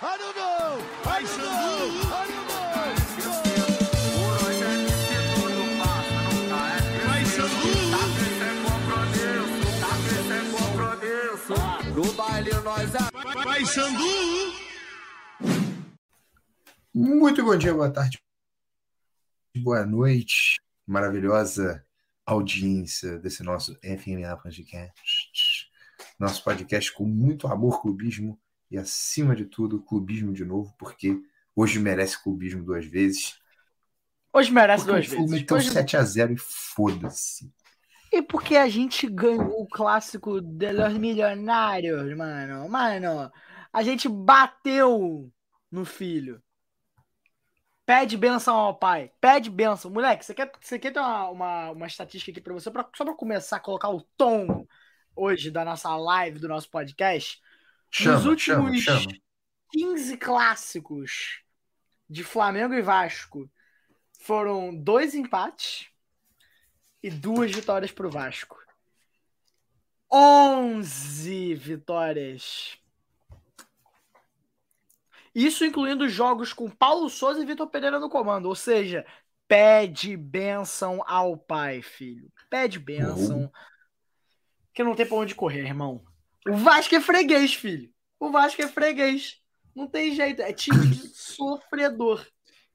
I don't know. I don't know. I don't know. No baile nós vai Xandu. Muito bom dia, boa tarde, boa noite, maravilhosa audiência desse nosso FMA Podcast. Nosso podcast com muito amor, clubismo e, acima de tudo, clubismo de novo, porque hoje merece clubismo duas vezes. Hoje merece porque duas vezes. O meteu hoje... 7x0 e foda-se. E porque a gente ganhou o clássico de los milionários, mano. Mano, a gente bateu no filho. Pede benção ao pai. Pede benção. Moleque, você quer, você quer ter uma, uma, uma estatística aqui pra você, pra, só pra começar a colocar o tom hoje da nossa live, do nosso podcast? Chama, Nos últimos chama, chama. 15 clássicos de Flamengo e Vasco foram dois empates e duas vitórias para o Vasco. 11 vitórias. Isso incluindo jogos com Paulo Souza e Vitor Pereira no comando. Ou seja, pede benção ao pai, filho. Pede benção. Uhum. Que não tem pra onde correr, irmão. O Vasco é freguês, filho. O Vasco é freguês. Não tem jeito. É time de sofredor.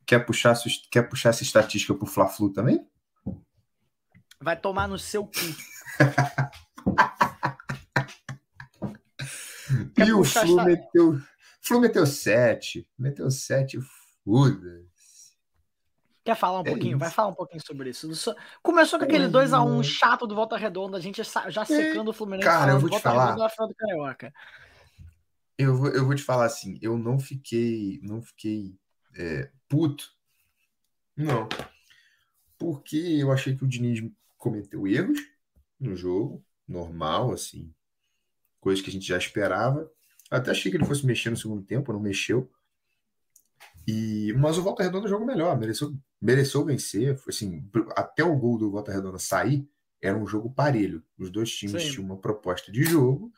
Quer puxar, quer puxar essa estatística pro Fla-Flu também? Vai tomar no seu cu. e o Flu meteu. Flu meteu 7. Meteu 7, foda Quer falar um é pouquinho? Isso. Vai falar um pouquinho sobre isso. Começou com aquele 2x1 um chato do Volta Redonda, a gente já secando o Fluminense. Cara, eu vou te falar. Do Carioca. Eu vou, eu vou te falar assim, eu não fiquei, não fiquei é, puto. Não. Porque eu achei que o Diniz cometeu erros no jogo, normal, assim. Coisa que a gente já esperava. Até achei que ele fosse mexer no segundo tempo, não mexeu. E, mas o Volta Redonda jogou melhor, mereceu, mereceu vencer. Foi assim, até o gol do Volta Redonda sair, era um jogo parelho. Os dois times Sim. tinham uma proposta de jogo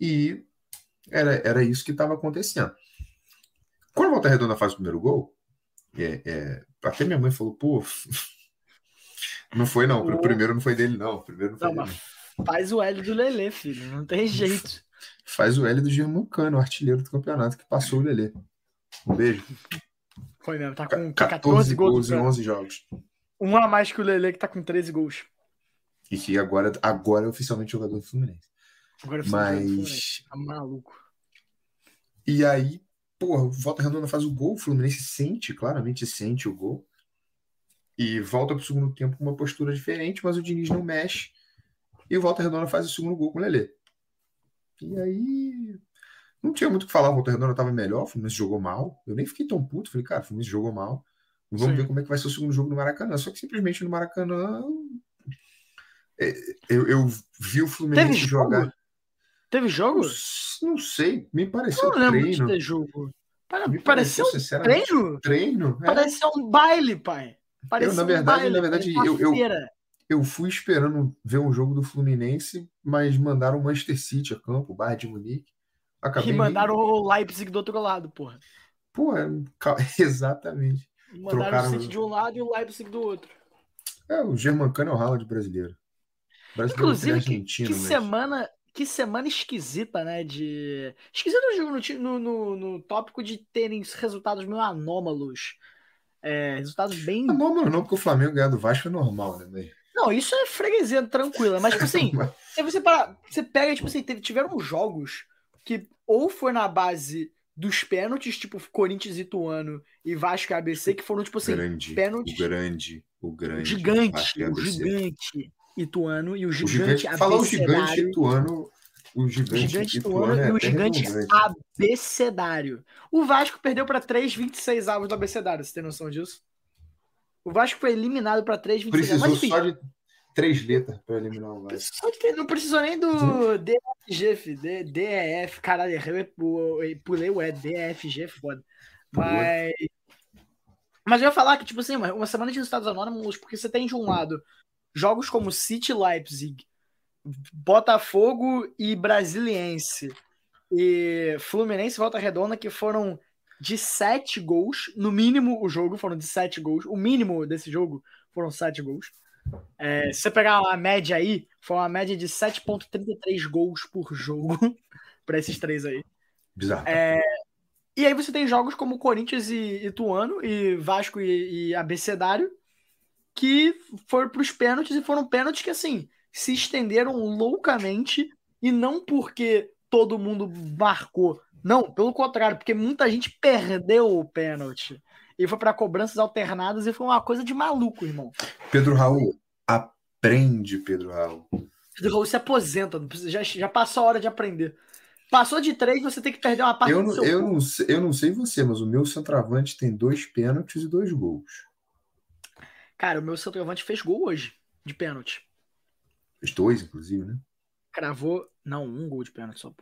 e era, era isso que estava acontecendo. Quando o Volta Redonda faz o primeiro gol, é, é, até minha mãe falou, pô, não foi não, o primeiro não foi dele não, o primeiro não foi não, dele. Faz o L do Lelê, filho, não tem jeito. Faz o L do Germancano, o artilheiro do campeonato, que passou o Lelê. Um beijo. Foi mesmo, tá com 14, 14 gols em 11 jogos. Um a mais que o Lelê, que tá com 13 gols. E que agora, agora é oficialmente jogador do Fluminense. Agora é Mas. Tá maluco. E aí, porra, o Volta Redonda faz o gol, o Fluminense sente, claramente sente o gol. E volta pro segundo tempo com uma postura diferente, mas o Diniz não mexe. E o Volta Redonda faz o segundo gol com o Lelê. E aí, não tinha muito o que falar, o Volta Redonda estava melhor, o Fluminense jogou mal. Eu nem fiquei tão puto, falei, cara, o Fluminense jogou mal. Vamos Sim. ver como é que vai ser o segundo jogo no Maracanã. Só que simplesmente no Maracanã. É, eu, eu vi o Fluminense Teve jogar. Jogo? Teve jogo? Não, não, sei, me pareceu não treino. De jogo. me pareceu, pareceu treino? Treino? É. Pareceu um baile, pai. Pareceu eu, na verdade, um baile, na verdade, eu, eu, eu fui esperando ver um jogo do Fluminense, mas mandaram o Manchester City a campo, o Bayern de Munique. Acabei e mandaram o Leipzig do outro lado, porra. Pô, é, exatamente. Mandaram Trocaram... o City de um lado e o Leipzig do outro. É, o Germancano é o Haaland brasileiro. brasileiro Inclusive, que, que mas... semana que semana esquisita, né? De. Esquisita no, no, no, tópico de terem resultados meio anômalos. É, resultados bem. Anômalo não, porque o Flamengo ganhar do Vasco é normal, né, Não, isso é freguesia tranquila, mas, tipo assim, se você, para, você pega, tipo assim, tiveram jogos que ou foi na base dos pênaltis, tipo Corinthians e Tuano e Vasco e ABC, que foram, tipo assim, grande, pênaltis. O grande, o grande. Gigante, o gigante Ituano e o gigante, gigante Fala o gigante Ituano, o gigante, o gigante Ituano, e o gigante abecedário. O Vasco perdeu para 3,26 avos do abecedário, você tem noção disso? O Vasco foi eliminado para 3,26 Precisou mas, só de três letras para eliminar o Vasco. Não precisou nem do DFG, filho. DEF, caralho, eu pulei o E, DFG, foda. Mas. Mas eu ia falar que, tipo assim, uma semana de resultados anônimos, porque você tem de um lado jogos como City Leipzig, Botafogo e Brasiliense. e Fluminense Volta Redonda, que foram de sete gols. No mínimo, o jogo foram de sete gols. O mínimo desse jogo foram sete gols. É, se você pegar a média aí, foi uma média de 7,33 gols por jogo para esses três aí. Bizarro. É, e aí você tem jogos como Corinthians e Ituano, e Vasco e, e Abecedário, que foram para os pênaltis e foram pênaltis que, assim, se estenderam loucamente e não porque todo mundo marcou. Não, pelo contrário, porque muita gente perdeu o pênalti e foi para cobranças alternadas e foi uma coisa de maluco, irmão. Pedro Raul, aprende, Pedro Raul. Pedro Raul se aposenta, já, já passou a hora de aprender. Passou de três, você tem que perder uma parte Eu do não, seu eu, não, sei- eu não sei você, mas o meu centroavante tem dois pênaltis e dois gols. Cara, o meu centroavante fez gol hoje, de pênalti. Os dois, inclusive, né? Cravou, não, um gol de pênalti só.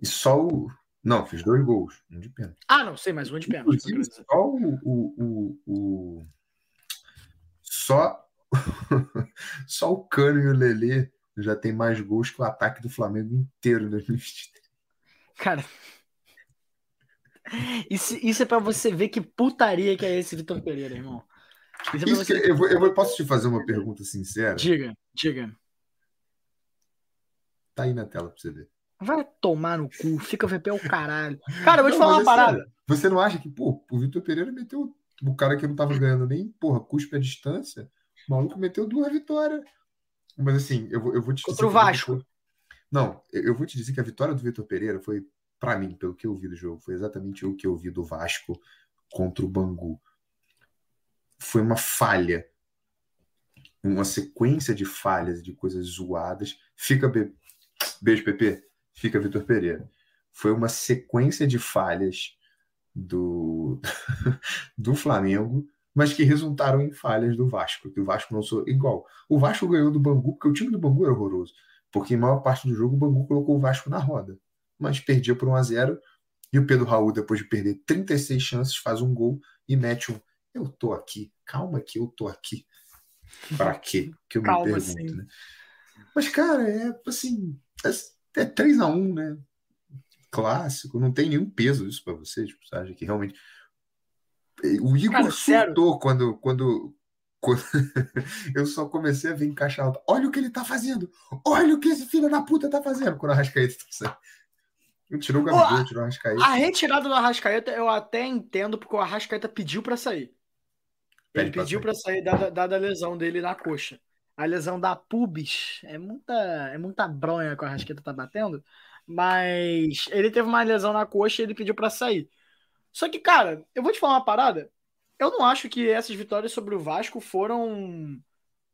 E só o. Não, fiz dois gols, um de pênalti. Ah, não, sei, mas um de pênalti. Só o. o, o, o- só. só o Cano e o Lelê já tem mais gols que o ataque do Flamengo inteiro em 2023. Cara. Isso, isso é pra você ver que putaria que é esse Vitor Pereira, irmão. Isso é Isso você... eu, vou- eu posso te fazer uma pergunta sincera? Diga, diga. Tá aí na tela pra você ver. Vai tomar no cu, fica VP o caralho. Cara, eu vou te Não, falar uma é parada. sério. Você não acha que, pô, o Vitor Pereira meteu o cara que não tava ganhando nem, porra, cuspe a distância? O maluco meteu duas vitórias. Mas assim, eu, vou- eu vou te Contra o dizer que Vasco. foi- Não, eu vou te dizer que a vitória do Vitor Pereira foi, pra mim, pelo que eu vi do jogo, foi exatamente o que eu vi do Vasco contra o Bangu. Foi uma falha. Uma sequência de falhas, de coisas zoadas. Fica. Be... Beijo, PP. Fica Vitor Pereira. Foi uma sequência de falhas do, do Flamengo, mas que resultaram em falhas do Vasco. Que o Vasco não sou igual. O Vasco ganhou do Bangu, porque o time do Bangu era horroroso. Porque em maior parte do jogo o Bangu colocou o Vasco na roda. Mas perdia por 1 a 0 E o Pedro Raul, depois de perder 36 chances, faz um gol e mete um. Eu tô aqui, calma que eu tô aqui. Pra quê? Que eu me Calma, pergunto, sim. né? Mas, cara, é assim. É, é 3 a 1 né? Clássico, não tem nenhum peso isso pra você, tipo, você acha que realmente. O Igor Cara, surtou quando, quando, quando eu só comecei a ver em caixa alta. Olha o que ele tá fazendo! Olha o que esse filho da puta tá fazendo quando a Rascaeta tá saindo. Tirou o Gabigol, tirou a Rascaeta. A retirada do Arrascaeta eu até entendo, porque o Arrascaeta pediu pra sair. Ele pediu pra sair dada, dada a lesão dele na coxa. A lesão da pubis é muita, é muita bronha que o Arrascaeta tá batendo, mas ele teve uma lesão na coxa e ele pediu pra sair. Só que, cara, eu vou te falar uma parada. Eu não acho que essas vitórias sobre o Vasco foram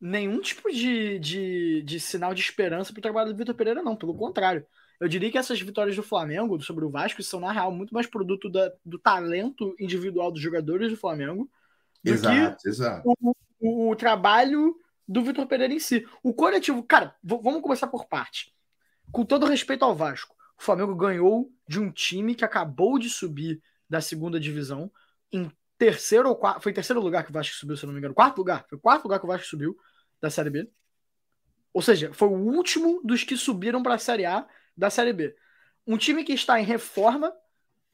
nenhum tipo de, de, de sinal de esperança pro trabalho do Vitor Pereira, não. Pelo contrário. Eu diria que essas vitórias do Flamengo sobre o Vasco são, na real, muito mais produto da- do talento individual dos jogadores do Flamengo do que Exato, exato. o, o trabalho do Vitor Pereira em si. O coletivo, cara, vamos começar por parte. Com todo respeito ao Vasco, o Flamengo ganhou de um time que acabou de subir da segunda divisão em terceiro ou quarto. Foi terceiro lugar que o Vasco subiu, se eu não me engano. Quarto lugar. Foi quarto lugar que o Vasco subiu da Série B. Ou seja, foi o último dos que subiram para a Série A da Série B. Um time que está em reforma,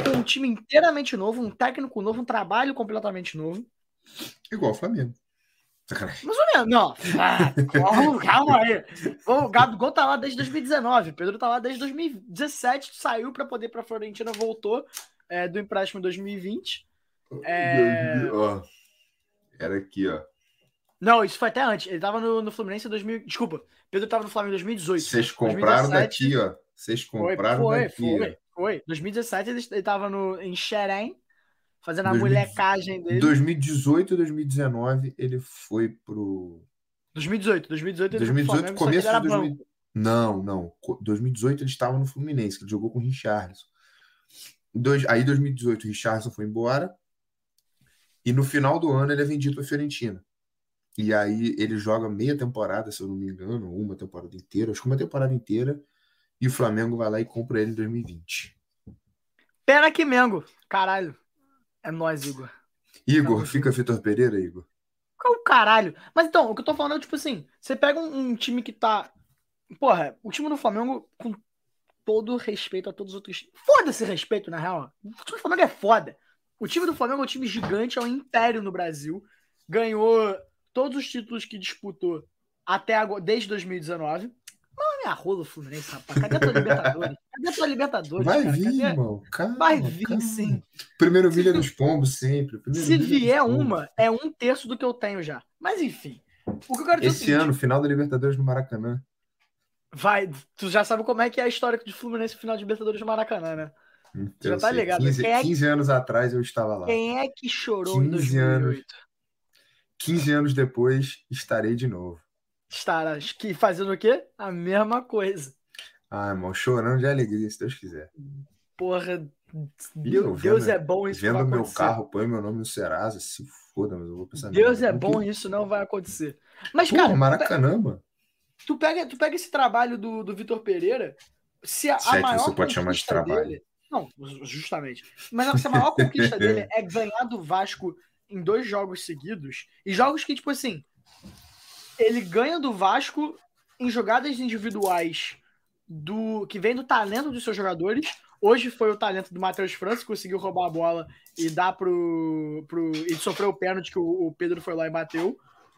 com um time inteiramente novo, um técnico novo, um trabalho completamente novo. Igual o Flamengo. Sacanagem. Mais ou menos, não. Ah, calma, calma aí. O Gabigol tá lá desde 2019, o Pedro tá lá desde 2017, saiu para poder ir pra Florentina, voltou é, do empréstimo em 2020. É. Ó, era aqui, ó. Não, isso foi até antes. Ele tava no, no Fluminense em 2000. Desculpa, Pedro tava no Flamengo em 2018. Vocês compraram 2017. daqui, ó. Vocês Foi, compraram foi, daqui. foi, foi. 2017 ele, ele tava no, em Xerém, fazendo a 2000 molecagem Em dele. 2018 e 2019 ele foi pro 2018, 2018 ele foi pro 2018 Flamengo, começo de 2000 banco. Não, não. Co- 2018 ele estava no Fluminense, que ele jogou com o Richarlison. Dois, aí 2018 o Richarlison foi embora. E no final do ano ele é vendido para Fiorentina. E aí ele joga meia temporada, se eu não me engano, uma temporada inteira, acho que uma temporada inteira. E o Flamengo vai lá e compra ele em 2020. Pena que Mengo. Caralho. É nóis, Igor. Igor, Não, fica Vitor Pereira, Igor. Qual o caralho? Mas então, o que eu tô falando é tipo assim: você pega um, um time que tá. Porra, o time do Flamengo, com todo respeito a todos os outros. Foda-se respeito, na real. O time do Flamengo é foda. O time do Flamengo é um time gigante, é um império no Brasil. Ganhou todos os títulos que disputou até agora, desde 2019. Mano, minha rola Fluminense, rapaz. Cadê a tua Libertadores? Cadê a tua Libertadores? Vai cara? vir, Cadê? irmão. Calma, Vai vir, calma. sim. Primeiro milha dos pombos sempre. Primeiro Se vier uma, é um terço do que eu tenho já. Mas enfim. O que eu quero dizer é Esse seguinte, ano, final da Libertadores no Maracanã. Vai, tu já sabe como é que é a história de Fluminense no final de Libertadores do Maracanã, né? Já Eu tá sei, ligado. 15, Quem é que- 15 anos atrás eu estava lá. Quem é que chorou em 15 2008? 15 anos depois, estarei de novo. Estará que fazendo o quê? A mesma coisa. Ah, irmão, chorando de alegria, se Deus quiser. Porra, eu Deus vendo- é bom isso Vendo vai meu carro, põe meu nome no Serasa, se foda, mas eu vou pensar Deus é bom isso não vai acontecer. Mas, Pô, cara, Maracanã, mano. tu pega, tu pega esse trabalho do, do Vitor Pereira, se a, Se é que a maior você pode chamar de trabalho. dele- não, justamente. Mas a maior conquista dele é ganhar do Vasco em dois jogos seguidos, e jogos que, tipo assim, ele ganha do Vasco em jogadas individuais do que vem do talento dos seus jogadores. Hoje foi o talento do Matheus França, que conseguiu roubar a bola e dar pro. pro e sofreu o pênalti que o, o Pedro foi lá e bateu.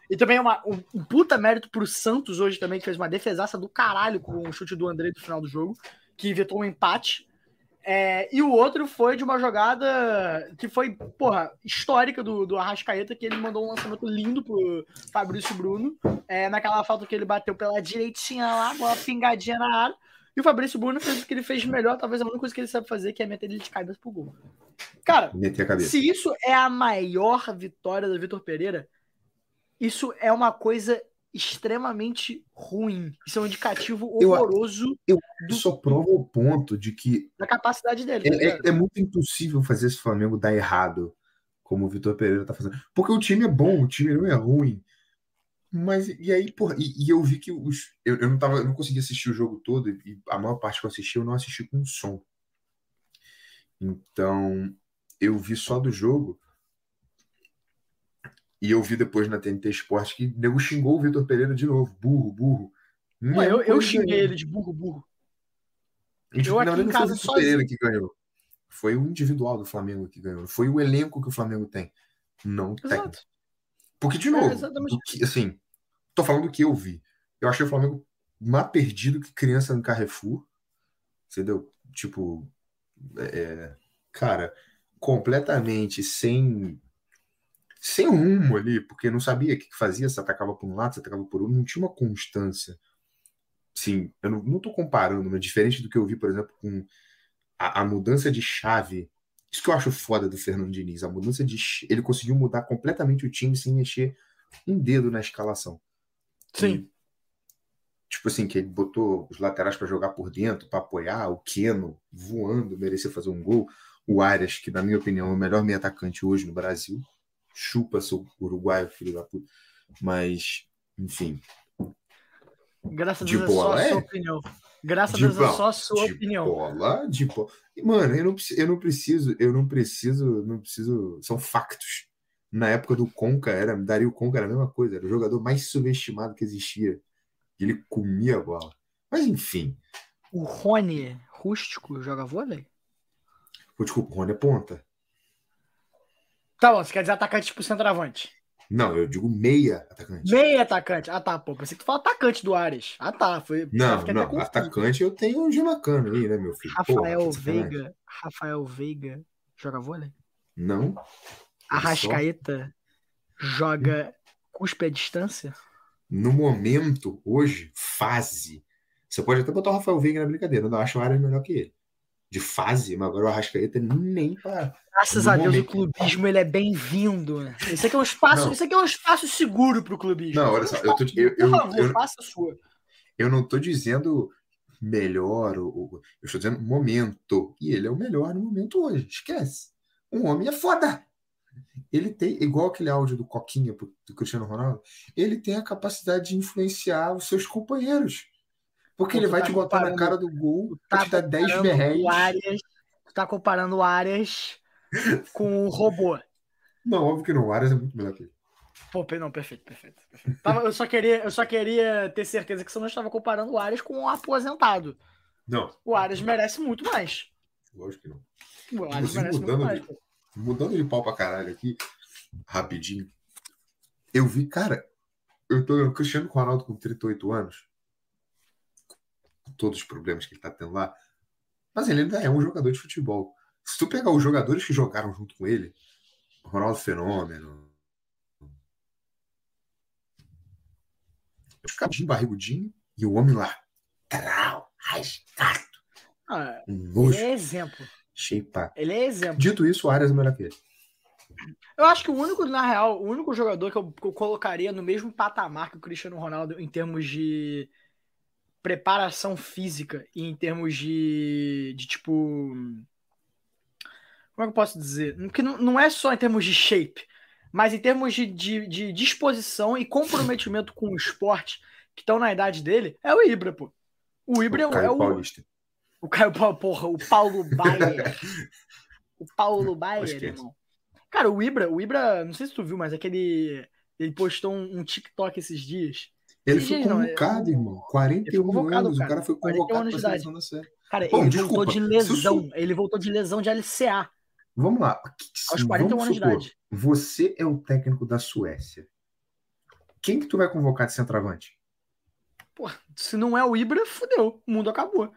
E também é uma, um, um puta mérito pro Santos hoje também, que fez uma defesaça do caralho com o chute do André no final do jogo, que evitou um empate. É, e o outro foi de uma jogada que foi, porra, histórica do, do Arrascaeta, que ele mandou um lançamento lindo pro Fabrício Bruno, é, naquela falta que ele bateu pela direitinha lá, com uma pingadinha na área. E o Fabrício Bruno fez o que ele fez melhor, talvez a única coisa que ele sabe fazer, que é meter ele de cabeça pro gol. Cara, se isso é a maior vitória do Vitor Pereira, isso é uma coisa extremamente ruim. Isso é um indicativo Eu- horroroso Isso só prova o ponto de que da capacidade dele. tá é, ligado? é- é muito impossível fazer esse Flamengo dar errado, como o Vitor Pereira tá fazendo. Porque o time é bom, o time não é ruim. Mas, e aí, porra, e, e eu vi que os. Eu, eu não tava, eu não consegui assistir o jogo todo, e a maior parte que eu assisti, eu não assisti com som. Então, eu vi só do jogo. E eu vi depois na TNT Esporte que o nego xingou o Vitor Pereira de novo. Burro, burro. Eu, eu xinguei ele de burro, burro. E, tipo, Eu aqui verdade, em não foi o casa Vitor. Pereira que ganhou. Foi o individual do Flamengo que ganhou. Foi o elenco que o Flamengo tem. Não tem. Porque, de É, novo, do que- assim, tô falando do que eu vi. Eu achei o Flamengo mais perdido que criança no Carrefour. Entendeu? Tipo, é, cara, completamente sem sem rumo ali, porque não sabia o que fazia, se atacava por um lado, se atacava por outro, não tinha uma constância. Sim, eu não, tô comparando, mas diferente do que eu vi, por exemplo, com a, a mudança de chave. Isso que eu acho foda do Fernando Diniz, a mudança de. Ele conseguiu mudar completamente o time sem mexer um dedo na escalação. Sim. E, tipo assim, que ele botou os laterais para jogar por dentro, para apoiar, o Keno voando, merecia fazer um gol. O Arias, que na minha opinião é o melhor meio atacante hoje no Brasil. Chupa seu uruguaio, filho da puta. Mas, enfim. Graças a De Deus é só a sua é? opinião. Graças De a Deus é só a sua de opinião. bola, de bola. Mano, eu não, eu não preciso, eu não preciso, não preciso. São factos. Na época do Conca, era, Dario Conca era a mesma coisa, era o jogador mais subestimado que existia. Ele comia a bola. Mas enfim, O Rony rústico joga vôlei? Pô, desculpa, o Rony é ponta. Tá bom, você quer dizer atacante tipo centroavante. Não, eu digo meia atacante. Meio atacante. Ah, tá, pô. Pensei que tu fala atacante do Ares. Ah, tá. Foi, Não, não, atacante eu tenho o Gilmacano aí, né, meu filho? Porra, Rafael sacanagem. Veiga. Rafael Veiga joga vôlei? Não. Arrascaeta joga cuspe à distância? No momento, hoje, fase. Você pode até botar o Rafael Veiga na brincadeira, não acho o Arias melhor que ele. De fase, mas agora o Arrascaeta nem para. Graças a Deus, o clubismo ele é bem-vindo. Isso aqui é um espaço, Não. isso aqui é um espaço seguro pro clubismo. Não, olha só, é um eu tô- eu- eu- Por favor, eu- faça a sua. Eu não estou dizendo melhor, eu estou dizendo momento. E ele é o melhor no momento hoje. Esquece. Um homem é foda. Ele tem, igual aquele áudio do Coquinha do Cristiano Ronaldo, ele tem a capacidade de influenciar os seus companheiros. Porque ele vai tá te botar na cara do gol, tá te dar 10 comparando berréis. tu tá comparando o Arias com o robô. Não, óbvio que não. O Arias é muito melhor que ele. Pô, não, perfeito, perfeito. perfeito. Tava- eu, só queria, eu só queria ter certeza que você não estava comparando o Arias com um aposentado. Não. O Arias merece muito mais. Lógico que não. O Arias merece muito mais. De, mudando de pau pra caralho aqui, rapidinho. Eu vi, cara, eu tô o Cristiano Ronaldo com 38 anos, todos os problemas que ele tá tendo lá, mas ele ainda é um jogador de futebol. Se tu pegar os jogadores que jogaram junto com ele, Ronaldo Fenômeno, os cabinho barrigudinho e o homem lá, trau, rasgado. Ah, um ele é exemplo. Shapeado. Ele é exemplo. Dito isso, o Arias é melhor que ele. Eu acho que o único, na real, o único jogador que eu, que eu, colocaria no mesmo patamar que o Cristiano Ronaldo em termos de preparação física e em termos de, de tipo. Como é que eu posso dizer? Porque não, não é só em termos de shape, mas em termos de, de, de disposição e comprometimento com o esporte que estão na idade dele, é o Ibra, pô. O Ibra o é, o. Paulista. O Caio porra, o Paulo Baier. o Paulo Baier, irmão. Cara, o Ibra, o Ibra, não sei se tu viu, mas aquele. Ele postou um, um TikTok esses dias. Ele foi convocado, não, é, irmão. 41 anos. Cara. O cara foi convocado pra seleção da série. Cara, Bom, ele desculpa, voltou de lesão. Ele voltou de lesão de LCA. Vamos lá. Aos 41 anos supor, de idade. Você é o técnico da Suécia. Quem que tu vai convocar de centroavante? Pô, se não é o Ibra, fudeu. O mundo acabou.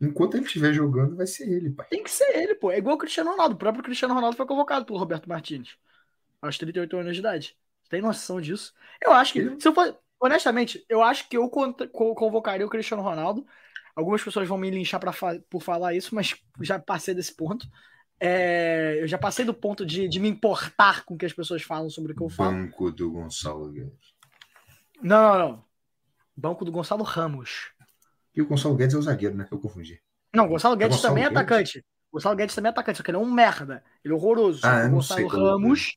Enquanto ele estiver jogando, vai ser ele, pai. Tem que ser ele, pô. É igual o Cristiano Ronaldo. O próprio Cristiano Ronaldo foi convocado pelo Roberto Martins. Aos 38 anos de idade. Tem noção disso? Eu acho que, se eu for, honestamente, eu acho que eu convocaria o Cristiano Ronaldo. Algumas pessoas vão me linchar pra, por falar isso, mas já passei desse ponto. É, eu já passei do ponto de, de me importar com o que as pessoas falam sobre o que eu falo. Banco do Gonçalo Guedes. Não, não, não. Banco do Gonçalo Ramos. E o Gonçalo Guedes é o zagueiro, né? Eu confundi. Não, o Gonçalo Guedes é Gonçalo também é atacante. O Gonçalo Guedes também é atacante, só que ele é um merda. Ele é horroroso. Ah, o Gonçalo Ramos.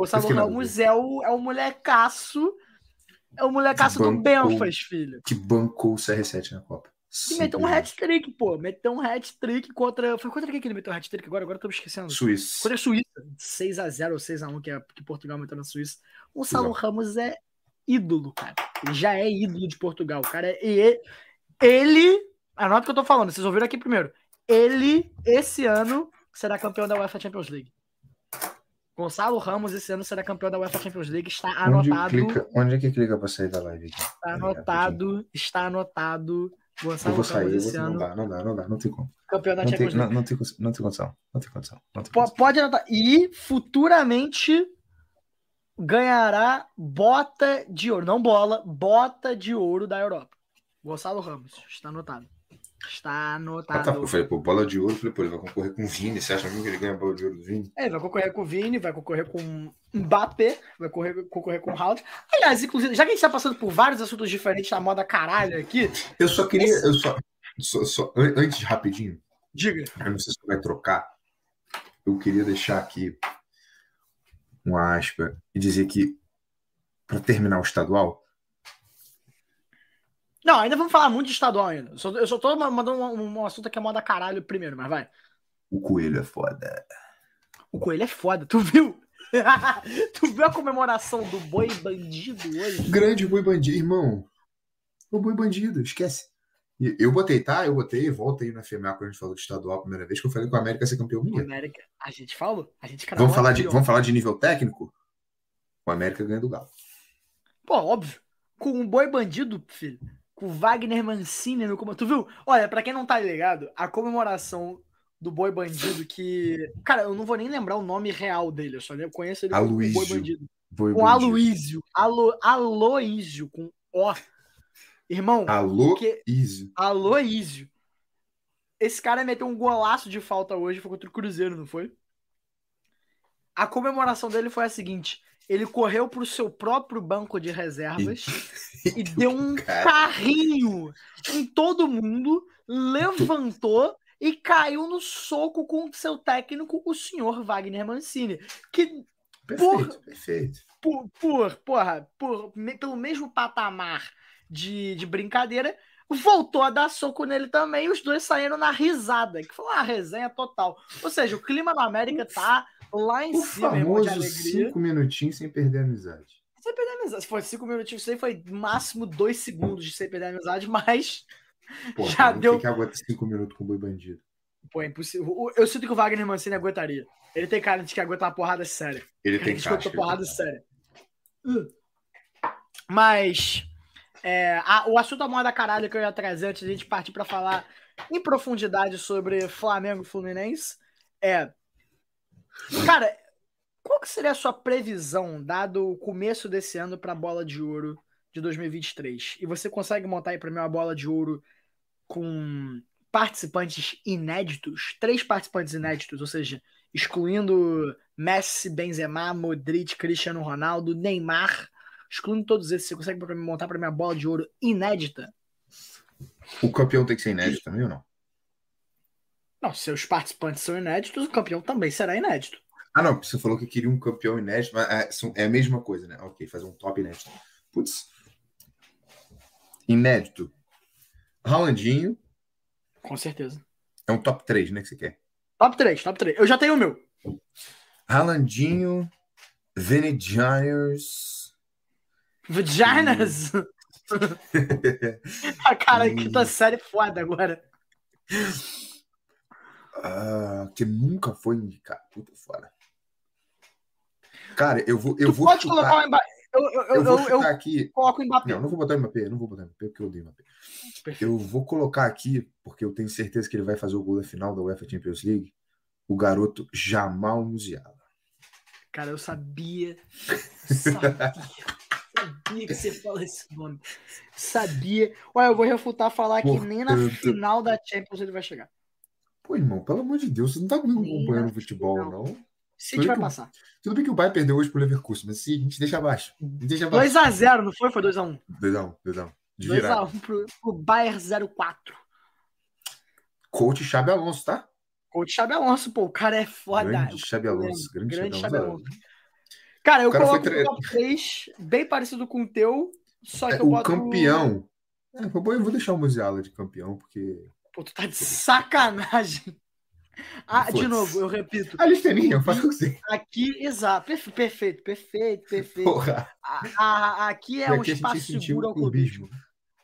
O Gonçalo Ramos é o, é o molecaço. É o molecaço do Benfas, filho. Que bancou o CR7 na Copa. E meteu um hat-trick, pô. Meteu um hat-trick contra. Foi contra quem que ele meteu um hat-trick agora? Agora eu tô me esquecendo. Suíça. Contra a Suíça. 6x0 ou 6x1 que, é, que Portugal meteu na Suíça. O Gonçalo Ramos é ídolo, cara. Ele já é ídolo de Portugal. O cara é. E ele, anota o que eu tô falando, vocês ouviram aqui primeiro. Ele, esse ano, será campeão da UEFA Champions League. Gonçalo Ramos, esse ano, será campeão da UEFA Champions League. Está anotado. Onde, clica, onde é que clica pra sair da live aqui? Está anotado, está anotado. Gonçalo eu vou sair, Ramos esse vou, ano. Não dá, não dá, não dá, não tem como. Campeão da não Champions tem, League. Não, não, tem, não tem condição, não tem condição. Não tem condição. Pode anotar. E futuramente ganhará bota de ouro, não bola, bota de ouro da Europa. Gonçalo Ramos, está anotado. Está anotado. Ah, tá. Eu falei, pô, bola de ouro, eu falei, pô, ele vai concorrer com o Vini. Você acha mesmo que ele ganha a bola de ouro do Vini? É, vai concorrer com o Vini, vai concorrer com Mbappé, vai concorrer, concorrer com o Haaland. Aliás, inclusive, já que a gente está passando por vários assuntos diferentes na moda caralho aqui. Eu só queria. Esse... Eu só, só, só, antes rapidinho. Diga. Eu não sei se você vai trocar. Eu queria deixar aqui uma aspa e dizer que, para terminar o estadual, não, ainda vamos falar muito de estadual ainda. Eu só, eu só tô mandando um, um, assunto que é moda caralho primeiro, mas vai. O coelho é foda. O coelho é foda, tu viu? tu viu a comemoração do boi bandido hoje? Grande boi bandido, irmão. O boi bandido, esquece. Eu botei, tá? Eu botei, volta aí na FEMA quando a gente falou de estadual a primeira vez, que eu falei que o América ia ser campeão mineiro. América, a gente falou, a gente vamos falar, de, vamos falar de nível técnico? O América ganha do Galo. Pô, óbvio. Com um boi bandido, filho com o Wagner Mancini no comando. Tu viu? Olha, para quem não tá ligado, a comemoração do Boi Bandido que. Cara, eu não vou nem lembrar o nome real dele, eu só conheço ele como Boi Bandido. Boi com Bandido. Aloísio. Alo, Aloísio, com O. Irmão. Aloísio. Aloísio. Esse cara meteu um golaço de falta hoje, foi contra o Cruzeiro, não foi? A comemoração dele foi a seguinte: ele correu para o seu próprio banco de reservas e, e deu um carrinho em todo mundo, levantou e caiu no soco com seu técnico, o senhor Wagner Mancini. Que perfeito, por, perfeito. Por, por, porra, por, pelo mesmo patamar de, de brincadeira, voltou a dar soco nele também. E os dois saíram na risada, que foi uma resenha total. Ou seja, o clima na América tá lá em o cima, famoso de alegria. cinco minutinhos sem perder a amizade. Sem perder a amizade. Se foi cinco minutinhos, isso aí foi máximo dois segundos de sem perder a amizade, mas Porra, Já deu- que aguenta cinco minutos com o boi bandido. Pô, é impossível. Eu sinto que o Wagner Mancini aguentaria. Ele tem cara de que aguenta uma porrada séria. Ele Cara tem de que porrada séria. Uh. Mas é, a- o assunto da moda caralho que eu ia trazer antes de a gente partir pra falar em profundidade sobre Flamengo e Fluminense é. Cara, qual que seria a sua previsão, dado o começo desse ano, pra bola de ouro de 2023? E você consegue montar aí pra mim uma bola de ouro com participantes inéditos? Três participantes inéditos, ou seja, excluindo Messi, Benzema, Modric, Cristiano Ronaldo, Neymar, excluindo todos esses, você consegue mim montar pra minha bola de ouro inédita? O campeão tem que ser inédito também ou não? Não, se os participantes são inéditos, o campeão também será inédito. Ah, não, você falou que queria um campeão inédito, mas é, é a mesma coisa, né? Ok, fazer um top inédito. Putz. Inédito. Ralandinho Com certeza. é um top 3, né? Que você quer. Top 3, top 3. Eu já tenho o meu. Ralandinho, Venedianers. Vaginas. A cara que tá série foda agora. Ah, que nunca foi indicado. Puta fora. Cara, eu vou, eu tu vou pode chutar. colocar o Mbappé. Eu, eu, eu, eu vou eu- chutar eu aqui. coloco o Mbappé. Não, não vou botar o Mbappé, não vou botar o Mbappé, porque eu odeio o Mbappé. Perfeito. Eu vou colocar aqui, porque eu tenho certeza que ele vai fazer o gol da final da UEFA Champions League, o garoto Jamal Musiala. Cara, eu sabia. Sabia. sabia que você fala esse nome. Sabia. Olha, eu vou refutar falar que nem na Portanto- final da Champions ele vai chegar. Pô, irmão, pelo amor de Deus, você não tá comigo acompanhando na futebol, final. não? City vai que- passar. Tudo bem que o Bayern perdeu hoje pro Leverkusen, mas sim, a gente deixa abaixo. A gente deixa abaixo. 2x0, não foi? Foi 2x1. 2x1, 2x1. De virada. 2x1 pro, pro Bayern 04. Coach Xabi Alonso, tá? Coach Xabi Alonso, pô, o cara é foda. Grande Xabi Eu Alonso. Grande, Grande Xabi Xabi Alonso. Cara, eu O cara coloco tre- o top 3, bem parecido com o teu, só que É, eu o boto... campeão. É, eu vou eu vou deixar o Musiala de campeão, porque. Pô, tu tá de sacanagem. Ah, de novo, eu repito. A listeninha, eu faço o que você. Aqui, exato. Perfe- Perfeito, perfeito, perfeito. Porra. A- a- aqui é um a espaço seguro ao clubismo.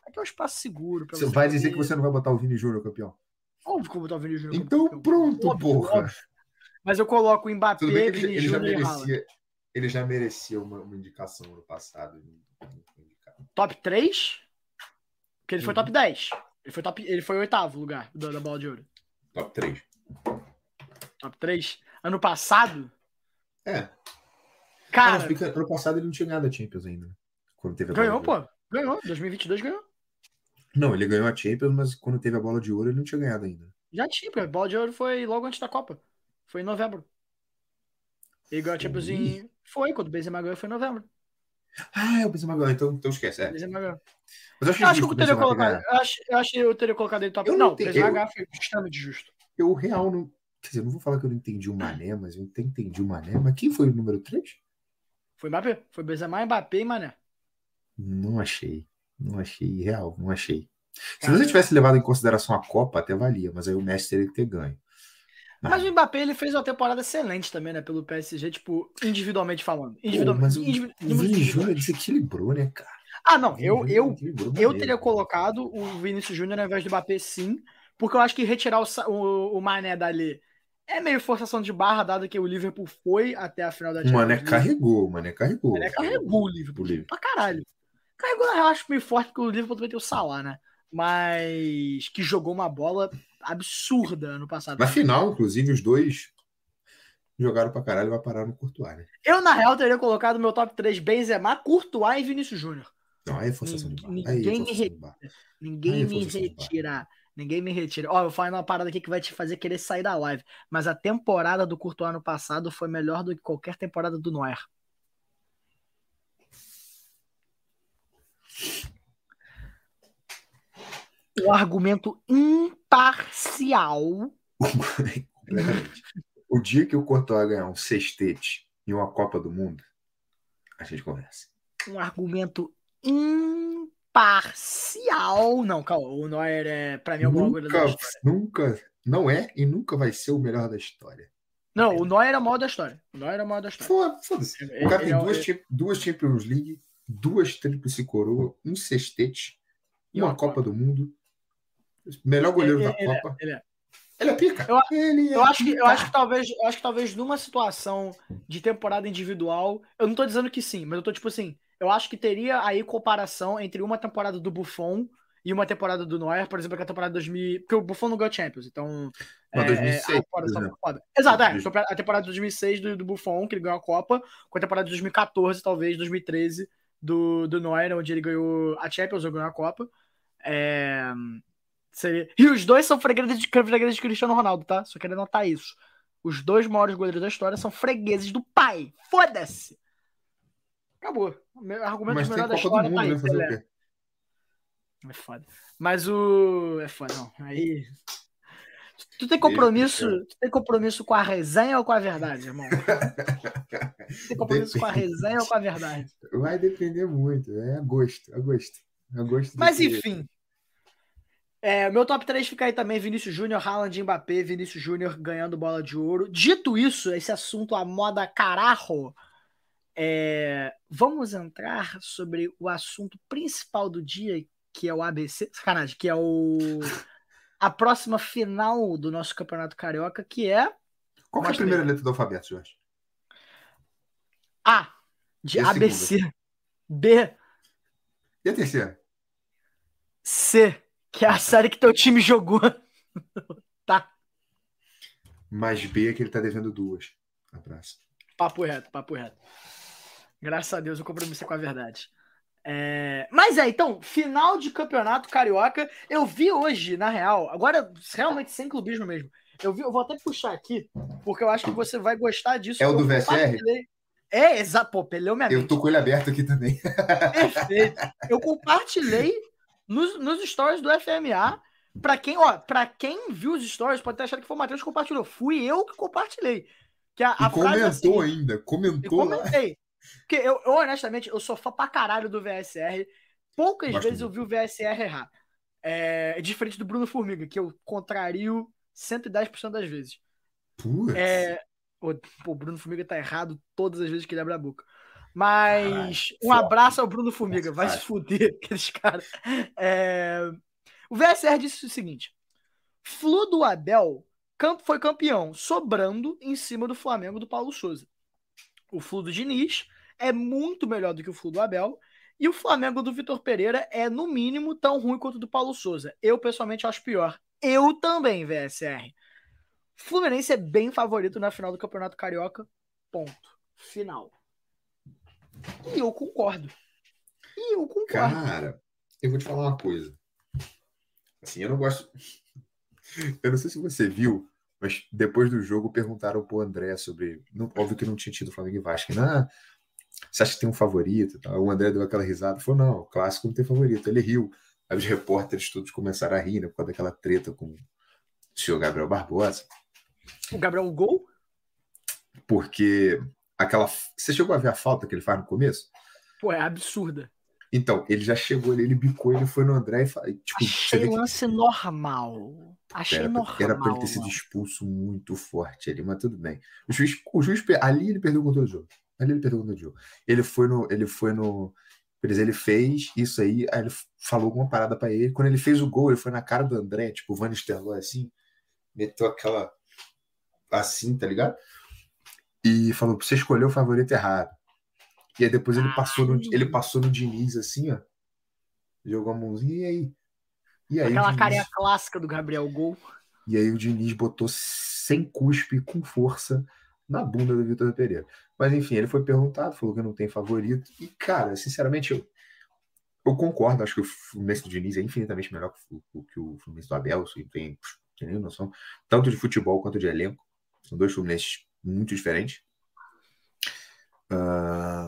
Aqui é um espaço seguro pra Você você. vai dizer que você não vai botar o Vini Júnior campeão? Óbvio que eu vou botar o Vini Júnior. Então campeão. pronto, Óbvio, porra. óbvio. Mas eu coloco o Mbappé, Tudo bem que ele, Vini ele já merecia. Ele já merecia uma, uma indicação no passado. foi. Top 3? Porque ele foi Uhum. top 10. Ele foi, top, ele foi oitavo lugar da, da bola de ouro. Top 3. Top 3. Ano passado, É. Cara, fica- ano passado ele não tinha ganhado a Champions ainda. Quando teve ganhou, pô. Ganhou. 2022 ganhou. Não, ele ganhou a Champions, mas quando teve a bola de ouro ele não tinha ganhado ainda. Já tinha, porque a bola de ouro foi logo antes da Copa. Foi em novembro. Ele ganhou a Champions em... Foi, quando o Benzema ganhou foi em novembro. Ah, é o Benzema ganhou, então, então esquece. É. Benzema. Mas eu acho Eu acho que eu teria colocado. Eu acho, eu acho que eu teria colocado ele top. Eu não, não Benzema ganhou foi extremamente justo. Eu real não. Quer dizer, eu não vou falar que eu não entendi o Mané, mas eu até entendi o Mané. Mas quem foi o número 3? Foi Mbappé. Foi Benzema, Mbappé e Mané. Não achei. Não achei real, não achei. Se você tivesse levado em consideração a Copa, até valia, mas aí o Messi teria que ter ganho. Mas o Mbappé ele fez uma temporada excelente também, né? Pelo PSG, tipo, individualmente falando. Pô, Individualmente. mas o, indivi- o Vini. Júnior desequilibrou, né, cara? Ah, não. Eu, Júnior eu, eu teria colocado o Vinícius Júnior ao invés do Mbappé, sim. Porque eu acho que retirar o, o, o Mané dali é meio forçação de barra, dado que o Liverpool foi até a final da O Mané carregou, Mané carregou. Mané carregou o Liverpool. O Liverpool. Pra caralho. Carregou, na real, acho meio forte, porque o Liverpool também tem o Salah, né? Mas que jogou uma bola absurda ano passado. Na final, inclusive, os dois jogaram pra caralho e vai parar no Courtois, né? Eu, na real, teria colocado meu top 3 Benzema, Courtois e Vinícius Júnior. Não, aí é forçação de barra. Aí é Ninguém me. Ninguém Aí, me retira. Ninguém me retira. Ó, eu vou falar uma parada aqui que vai te fazer querer sair da live. Mas a temporada do Courtois ano passado foi melhor do que qualquer temporada do Neuer. Um argumento imparcial. O dia que o Courtois ganhar um sextete e uma Copa do Mundo, a gente conversa. Um argumento imparcial. Não, calma. O Neuer é, pra mim, é o maior goleiro da Nunca, história. nunca, não é e nunca vai ser o melhor da história. Não, o Neuer é o maior da história. O Neuer é o maior da história. Foda- Foda-se. Ele- O cara ele tem é duas, Champ- duas Champions League, duas tríplice coroa, um sextete, uma uma Copa do Mundo. Melhor goleiro Ele- da ele é, Copa. ele é. Ele é pica. Eu- Ele é Eu acho que, eu pica. acho que talvez, eu acho que talvez numa situação de temporada individual, eu não tô dizendo que sim, mas eu tô tipo assim, eu acho que teria aí comparação entre uma temporada do Buffon e uma temporada do Neuer, por exemplo, que é a temporada 2000, porque o Buffon não ganhou Champions, então é, 2006, a comparação por exemplo. foi foda. Exato, é, a temporada de 2006 do, do Buffon, que ele ganhou a Copa, com a temporada de 2014, talvez 2013 do, do Neuer, onde ele ganhou a Champions ou ganhou a Copa. É, seria- E os dois são fregueses de, fregueses de Cristiano Ronaldo, tá? Só queria anotar isso. Os dois maiores goleiros da história são fregueses do pai. Foda-se! Acabou. O meu argumento Mas tem melhor da história Mundo, tá aí, né? É foda. Mas o. É foda, não. Aí. Tu tem compromisso. Tu tem compromisso com a resenha ou com a verdade, irmão? Tu tem compromisso com a resenha ou com a verdade? Vai depender muito. É a gosto, a gosto. A gosto Mas que- enfim. É, meu top 3 fica aí também: Vinícius Júnior, Haaland Mbappé, Vinícius Júnior ganhando bola de ouro. Dito isso, esse assunto a moda carajo. é, vamos entrar sobre o assunto principal do dia, que é o ABC. Sacanagem, que é o. A próxima final do nosso Campeonato Carioca, que é Qual que é a primeira letra do alfabeto, Jorge? A, de E ABC. B, E a terceira? C, que é a série que teu time jogou. tá. Mais B é que ele tá devendo duas. Abraço. Papo reto, papo reto. Graças a Deus o compromisso é com a verdade. É, Mas é, então, final de campeonato carioca. Eu vi hoje, na real, agora realmente sem clubismo mesmo. Eu vi, eu vou até puxar aqui, porque eu acho que você vai gostar disso. É o do Eu VSR? É, exato. Pô, peleu minha Eu mente. tô com ele aberto aqui também. Perfeito. Eu compartilhei nos, nos stories do FMA. Pra quem, ó, pra quem viu os stories, pode ter achado que foi o Matheus que compartilhou. Fui eu que compartilhei. Que a, a é a comentou seguinte, ainda. Comentou lá. comentei. Porque eu, eu, honestamente, eu sou fã pra caralho do VSR. Poucas Gosto vezes eu vi o VSR errar. É, diferente do Bruno Formiga, que eu contrario 110% das vezes. Putz. É, o, pô, o Bruno Formiga tá errado todas as vezes que ele abre a boca. Mas um foda. abraço ao Bruno Formiga, vai se fuder, aqueles caras. É, o VSR disse o seguinte: Flu do Abel foi campeão, sobrando em cima do Flamengo do Paulo Souza. O Flu do Diniz é muito melhor do que o Flu do Abel. E o Flamengo do Vitor Pereira é, no mínimo, tão ruim quanto o do Paulo Souza. Eu, pessoalmente, acho pior. Eu também, VSR. Fluminense é bem favorito na final do Campeonato Carioca. Ponto. Final. E eu concordo. E eu concordo. Cara, eu vou te falar uma coisa. Assim, eu não gosto. Eu não sei se você viu, mas depois do jogo perguntaram pro André sobre. Não, óbvio que não tinha tido Flamengo e Vasco. Né? Ah, você acha que tem um favorito? O André deu aquela risada. Falou: não, o clássico não tem favorito. Ele riu. Aí os repórteres todos começaram a rir, né? Por causa daquela treta com o senhor Gabriel Barbosa. O Gabriel Gol? Porque aquela. Você chegou a ver a falta que ele faz no começo? Pô, é absurda. Então, ele já chegou ali, ele bicou, ele foi no André e fa- e, tipo, você Achei vê que lance normal. Achei era, normal. era pra ele ter sido expulso muito forte ali, mas tudo bem. O juiz, o juiz ali ele perdeu o controle do jogo. Ali ele perdeu o controle do jogo. Ele foi no, ele foi no, ele fez isso aí, aí ele falou alguma parada pra ele. Quando ele fez o gol, ele foi na cara do André, tipo o Van Nistelrooy assim, meteu aquela assim, tá ligado? E falou: você escolheu o favorito errado. E aí depois ele passou no, ele passou no Diniz assim, ó. Jogou a mãozinha e aí? E aí, Aquela Diniz- carinha clássica do Gabriel Gol. e aí o Diniz botou sem cuspe, com força, na bunda do Vitor Pereira. Mas enfim, ele foi perguntado, falou que não tem favorito. E, cara, sinceramente, eu, eu concordo. Acho que o Fluminense do Diniz é infinitamente melhor que o, que o Fluminense do Abel. Não tem, tem nem noção. Tanto de futebol quanto de elenco. São dois Fluminenses muito diferentes. Ah,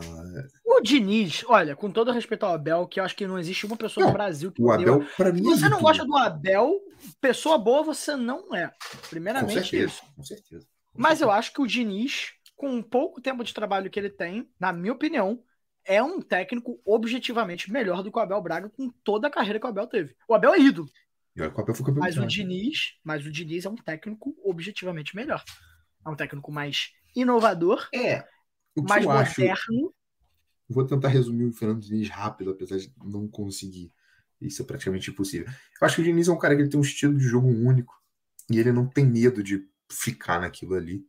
O Diniz, olha, com todo respeito ao Abel, que eu acho que não existe uma pessoa Não, no Brasil que o Abel, para mim, Se é você não gosta do Abel, pessoa boa você não é. Com Primeiramente certeza, isso. com certeza. Com Mas eu acho que o Diniz, com pouco tempo de trabalho que ele tem, na minha opinião, é um técnico objetivamente melhor do que o Abel Braga com toda a carreira que o Abel teve. O Abel é ídolo, E o Abel foi campeão mas o. Diniz, mas o Diniz é um técnico objetivamente melhor. É um técnico mais inovador, É. O que mais eu acho, moderno. Vou tentar resumir o Fernando Diniz rápido, apesar de não conseguir. Isso é praticamente impossível. Eu acho que o Diniz é um cara que ele tem um estilo de jogo único e ele não tem medo de ficar naquilo ali.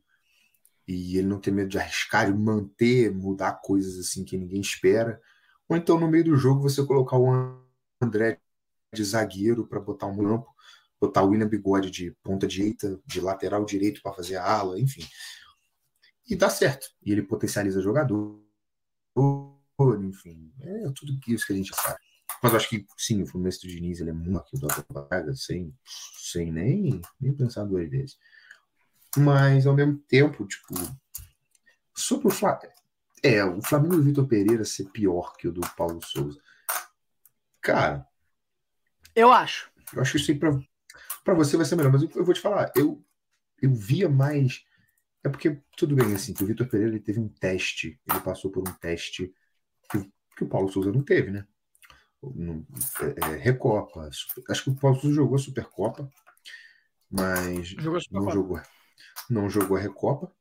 E ele não tem medo de arriscar e manter, mudar coisas assim que ninguém espera. Ou então, no meio do jogo, você colocar o André de zagueiro para botar um campo, botar o William Bigode de ponta direita, de lateral direito para fazer a ala, enfim. E dá certo. E ele potencializa jogador, enfim. É tudo isso que a gente sabe. Mas eu acho que sim, o Fluminense do Diniz ele é muito aqui do Vaga, sem, sem nem, nem pensar duas vezes. Mas ao mesmo tempo, tipo, sobre o Flamengo. É, o Flamengo do Vitor Pereira ser pior que o do Paulo Souza. Cara. Eu acho. Eu acho que isso aí pra, pra você vai ser melhor. Mas eu, eu vou te falar, eu, eu via mais. É porque, tudo bem, assim, que o Vitor Pereira ele teve um teste, ele passou por um teste que, que o Paulo Souza não teve, né? No, é, é, Recopa. Acho que o Paulo Souza jogou a Supercopa, mas jogou não jogou não jogou a Recopa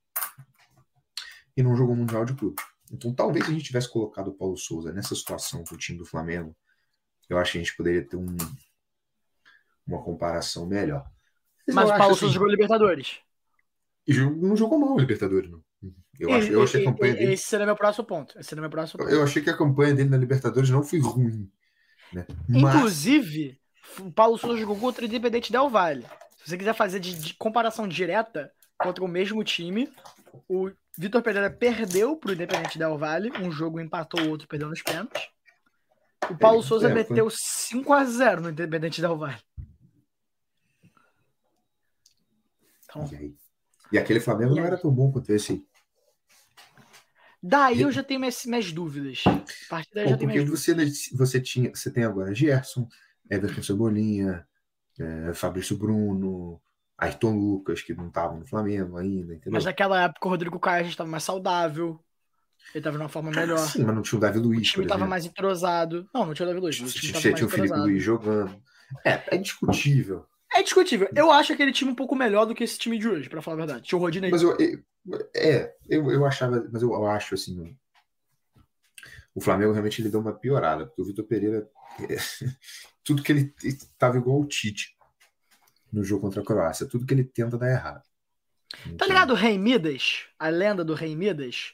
e não jogou o Mundial de Clube. Então, talvez se a gente tivesse colocado o Paulo Souza nessa situação com o time do Flamengo, eu acho que a gente poderia ter um, uma comparação melhor. Mas, Mas o Paulo Souza assim, jogou Libertadores. Não jogou mal o Libertadores, não. Eu, acho, eu achei a campanha dele. Esse seria meu próximo ponto. Esse meu próximo ponto. Eu achei que a campanha dele na Libertadores não foi ruim. Né? Mas... Inclusive, o Paulo Souza jogou contra o Independente Del Vale. Se você quiser fazer de, de comparação direta, contra o mesmo time. O Vitor Pereira perdeu para o Independente Del Vale, um jogo empatou, o outro perdeu nos pênaltis. O Paulo é, Souza é, meteu 5 a 0 no Independente Del Vale. Então, e, e, aquele Flamengo não era tão bom quanto esse. Daí eu já tenho minhas, minhas dúvidas. A partir daí Bom, já tenho porque você, você, tinha, você tem agora Gerson, Everton Cebolinha, é, Fabrício Bruno, Ayrton Lucas, que não estava no Flamengo ainda, entendeu? Mas naquela época o Rodrigo Caio já estava mais saudável. Ele estava numa forma melhor. Sim, mas não tinha o Davi Luiz. O time estava mais entrosado. Não, não tinha o Davi Luiz. O time tinha, tinha o Felipe Luiz jogando. É, é discutível. É discutível. Eu acho aquele time um pouco melhor do que esse time de hoje, para falar a verdade. Tinha o Rodinei. Mas eu, eu, é, eu, eu achava, mas eu, eu acho assim. O Flamengo realmente ele deu uma piorada, porque o Vitor Pereira, é, tudo que ele estava igual o Tite no jogo contra a Croácia. Tudo que ele tenta dar errado. Então... Tá ligado o Rei Midas? A lenda do Rei Midas?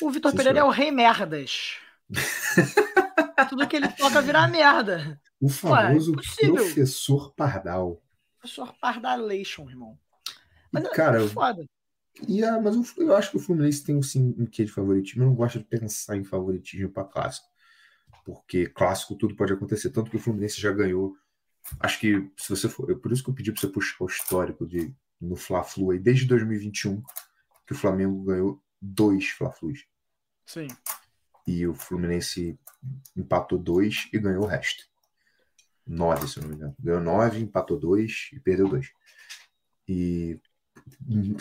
O Vitor Pereira é o Rei Merdas. Tudo que ele toca vira merda. O famoso Ué, é professor Pardal. Professor Pardalation, irmão. Mas e, é cara, é foda. E, mas eu, eu, acho que o Fluminense tem sim, um quê de favoritismo. Eu não gosto de pensar em favoritismo para clássico. Porque clássico tudo pode acontecer. Tanto que o Fluminense já ganhou acho que se você for, por isso que eu pedi para você puxar o histórico de no Fla-Flu aí desde 2021 que o Flamengo ganhou dois Fla-Flus. Sim. E o Fluminense empatou dois e ganhou o resto. Nove, se não me engano. Ganhou nove, empatou dois e perdeu dois. E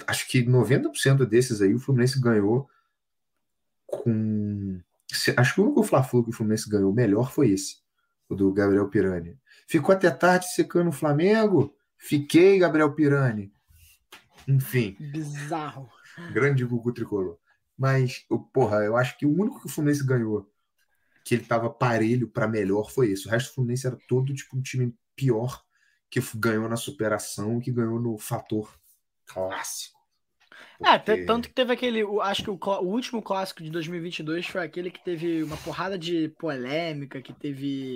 acho que 90% desses aí o Fluminense ganhou com. Acho que o único Fla-Flu que o Fluminense ganhou melhor foi esse, o do Gabriel Pirani. Ficou até tarde secando o Flamengo? Fiquei, Gabriel Pirani. Enfim. Bizarro. Grande Gugu tricolor. Mas, porra, eu acho que o único que o Fluminense ganhou que ele tava parelho para melhor foi esse. O resto do Fluminense era todo tipo um time pior que ganhou na superação, que ganhou no fator clássico. É, Porque... É, tanto que teve aquele. Acho que o, o, último clássico de 2022 foi aquele que teve uma porrada de polêmica, que teve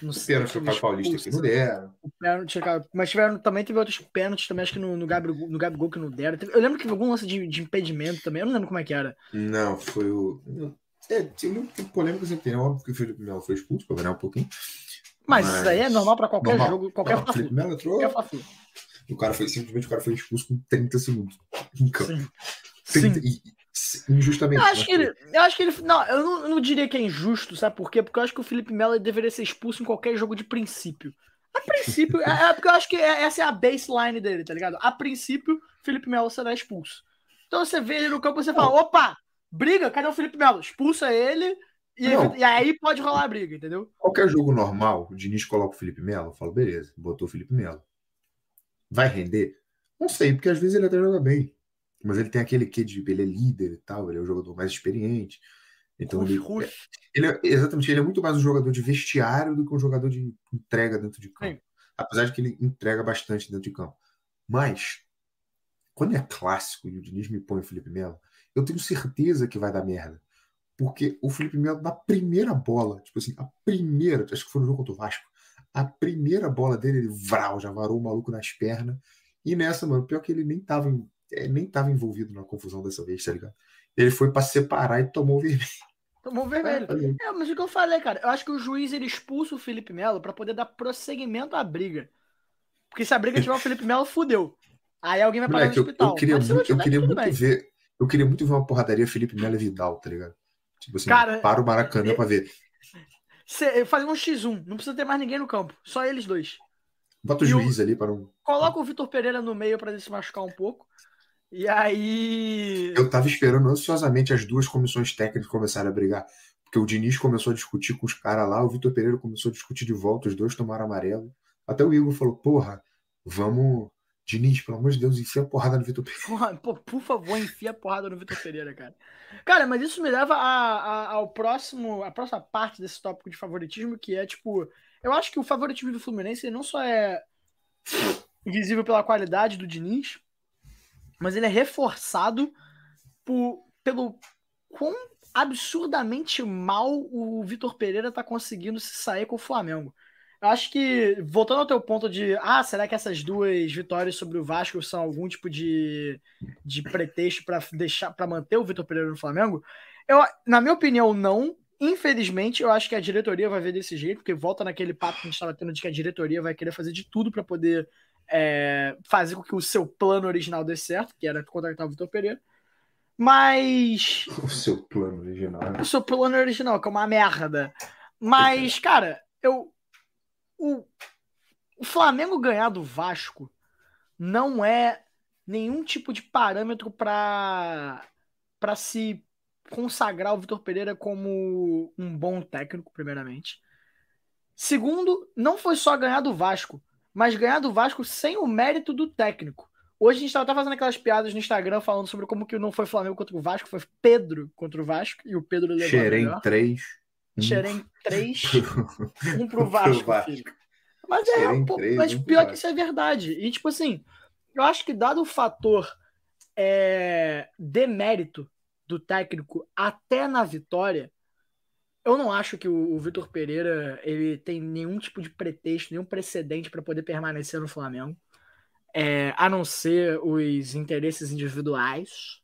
não sei, o pênalti foi para Paulista que não deram. O pênalti, mas tiveram, também teve outros pênaltis também, acho que no, no, Gabigol, no Gabigol que não deram. Eu lembro que teve algum lance de, de impedimento também, eu não lembro como é que era. Não, foi o. É, tinha polêmica sempre tem, é óbvio que o Felipe Melo foi expulso, para ganhar um pouquinho. Mas, mas, isso aí é normal para qualquer normal. jogo, qualquer não, Felipe Melo entrou. O cara foi simplesmente o cara foi expulso com 30 segundos em campo. Sim. 30, Sim. E, injustamente. Eu acho, que ele, eu acho que ele. Não, eu não, eu não, diria que é injusto, sabe por quê? Porque eu acho que o Felipe Melo deveria ser expulso em qualquer jogo de princípio. A princípio, é, é, porque eu acho que é, essa é a baseline dele, tá ligado? A princípio, Felipe Melo será expulso. Então você vê ele no campo e você fala: opa, briga, cadê o Felipe Melo? Expulsa ele. E, e, aí pode rolar a briga, entendeu? Qualquer jogo normal, o Diniz coloca o Felipe Melo, eu falo, beleza, botou o Felipe Melo. Vai render? Não sei, porque às vezes ele até joga bem. Mas ele tem aquele quê de ele é líder e tal, ele é o jogador mais experiente. Então Ruf, ele, ruf. ele é, exatamente, ele é muito mais um jogador de vestiário do que um jogador de entrega dentro de campo. Sim. Apesar de que ele entrega bastante dentro de campo. Mas, quando é clássico e o Diniz me põe o Felipe Melo, eu tenho certeza que vai dar merda. Porque o Felipe Melo, na primeira bola, tipo assim, a primeira, acho que foi no jogo contra o Vasco, a primeira bola dele, ele vral, já varou o maluco nas pernas. E nessa, mano, pior que ele nem tava, é, nem tava envolvido na confusão dessa vez, tá ligado? Ele foi pra separar e tomou o vermelho. Tomou o vermelho. É, mas o que eu falei, cara, eu acho que o juiz ele expulsa o Felipe Melo pra poder dar prosseguimento à briga. Porque se a briga tiver o Felipe Melo, fudeu. Aí alguém vai parar Moleque, no hospital. eu queria, Mas muito, eu queria muito ver. Eu queria muito ver uma porradaria Felipe Melo e Vidal, tá ligado? Tipo assim, Cara, para o Maracanã é- pra ver. Cê- Fazer um X1, não precisa ter mais ninguém no campo, só eles dois. Bota o e o- juiz ali para um. Coloca o Vitor Pereira no meio pra ele se machucar um pouco. E aí. Eu tava esperando ansiosamente as duas comissões técnicas começarem a brigar. Porque o Diniz começou a discutir com os caras lá, o Vitor Pereira começou a discutir de volta, os dois tomaram amarelo. Até o Igor falou: porra, vamos. Diniz, pelo amor de Deus, enfia a porrada no Vitor Pereira. Pô, por favor, enfia a porrada no Vitor Pereira, cara. Cara, mas isso me leva a- a- ao próximo, a próxima parte desse tópico de favoritismo, que é tipo, eu acho que o favoritismo do Fluminense não só é visível pela qualidade do Diniz, mas ele é reforçado por, pelo quão absurdamente mal o Vitor Pereira tá conseguindo se sair com o Flamengo. Eu acho que, voltando ao teu ponto de, ah, será que essas duas vitórias sobre o Vasco são algum tipo de, de pretexto para deixar para manter o Vitor Pereira no Flamengo? Eu, na minha opinião, não. Infelizmente, eu acho que a diretoria vai ver desse jeito, porque volta naquele papo que a gente estava tendo de que a diretoria vai querer fazer de tudo para poder é, fazer com que o seu plano original dê certo, que era contratar o Vitor Pereira. Mas O seu plano original. né? o seu plano original, que é uma merda. Mas, cara, eu. O, o Flamengo ganhar do Vasco não é nenhum tipo de parâmetro para para se consagrar o Vitor Pereira como um bom técnico, primeiramente. Segundo, não foi só ganhar do Vasco, mas ganhar do Vasco sem o mérito do técnico. Hoje a gente estava fazendo aquelas piadas no Instagram falando sobre como que não foi Flamengo contra o Vasco, foi Pedro contra o Vasco, e o Pedro levou a Xerém melhor. 3. Xerém 3, um pro Vasco, Vasco. filho. Mas é, Xerém pô, três, mas um pior que isso é verdade. E tipo assim, eu acho que dado o fator é, demérito do técnico até na vitória, eu não acho que o, o Vitor Pereira ele tem nenhum tipo de pretexto, nenhum precedente para poder permanecer no Flamengo, é, a não ser os interesses individuais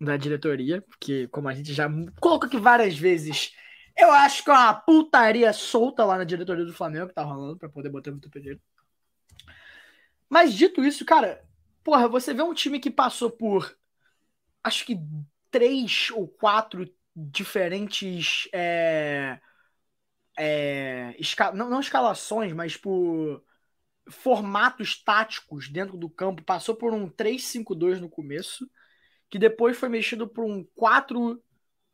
da diretoria, porque como a gente já colocou aqui várias vezes, eu acho que é uma putaria solta lá na diretoria do Flamengo que tá rolando para poder botar o Vitor Pereira. Mas dito isso, cara, porra, você vê um time que passou por acho que três ou quatro diferentes é, é, esca- não, não escalações, mas por formatos táticos dentro do campo. Passou por um 3-5-2 no começo, que depois foi mexido por um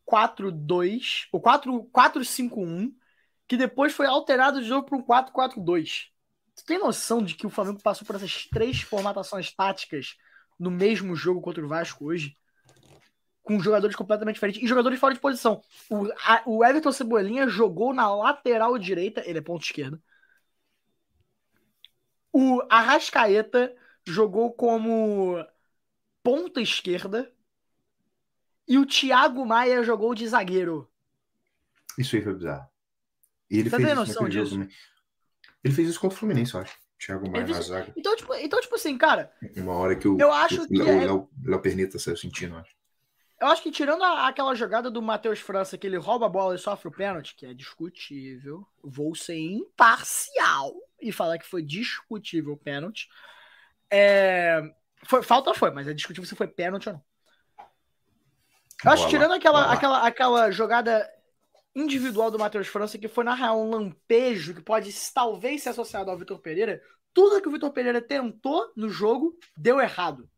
4-4-2, ou 4-5-1, que depois foi alterado de novo para um 4-4-2. Você tem noção de que o Flamengo passou por essas três formatações táticas no mesmo jogo contra o Vasco hoje? Com jogadores completamente diferentes e jogadores fora de posição. O, a- o Everton Cebolinha jogou na lateral direita, ele é ponto esquerda. O Arrascaeta jogou como ponta esquerda. E o Thiago Maia jogou de zagueiro. Isso aí foi bizarro. E ele Você fez isso noção jogo disso? Ele fez isso contra o Fluminense, eu acho. Thiago Maia Ele na fez- zaga. Então, tipo, então, tipo assim, cara, Uma hora que o, Eu acho o que Léo, é- Léo- Léo Perneta saiu sentindo, eu acho. Eu acho que tirando a- aquela jogada do Matheus França, que ele rouba a bola e sofre o pênalti, que é discutível, vou ser imparcial e falar que foi discutível o pênalti. É, foi- falta foi, mas é discutível se foi pênalti ou não. Eu acho que tirando aquela, aquela, aquela jogada individual do Matheus França, que foi na real um lampejo, que pode talvez ser associado ao Vitor Pereira, tudo que o Vitor Pereira tentou no jogo deu errado.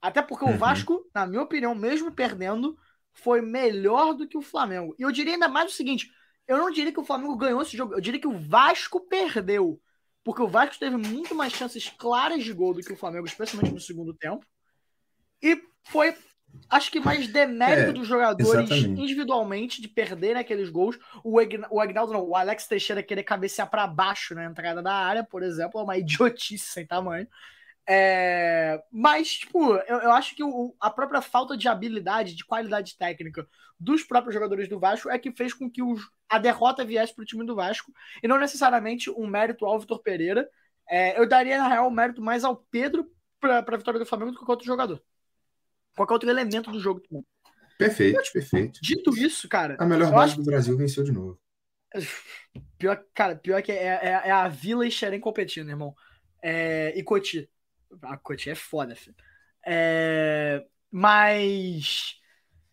Até porque o Uhum. Vasco, na minha opinião, mesmo perdendo, foi melhor do que o Flamengo. E eu diria ainda mais o seguinte: eu não diria que o Flamengo ganhou esse jogo, eu diria que o Vasco perdeu. Porque o Vasco teve muito mais chances claras de gol do que o Flamengo, especialmente no segundo tempo. E foi acho que mais demérito É, dos jogadores exatamente. individualmente de perderem aqueles gols. O, Agn- o Agnaldo não, o Alex Teixeira querer cabecear para baixo na entrada da área, por exemplo, é uma idiotice sem tamanho. É, mas, tipo, eu, eu acho que o- a própria falta de habilidade, de qualidade técnica dos próprios jogadores do Vasco é que fez com que os- a derrota viesse para o time do Vasco e não necessariamente um mérito ao Vitor Pereira. É, eu daria, na real, o mérito mais ao Pedro para a vitória do Flamengo do que qualquer outro jogador. Qualquer outro elemento do jogo. Perfeito, perfeito. Dito isso, cara, A melhor base acho- do Brasil venceu de novo. pior, cara, pior que é, é- é a Vila e Xerém competindo, irmão. É, e Coti. A Coti é foda, filho. É, mas.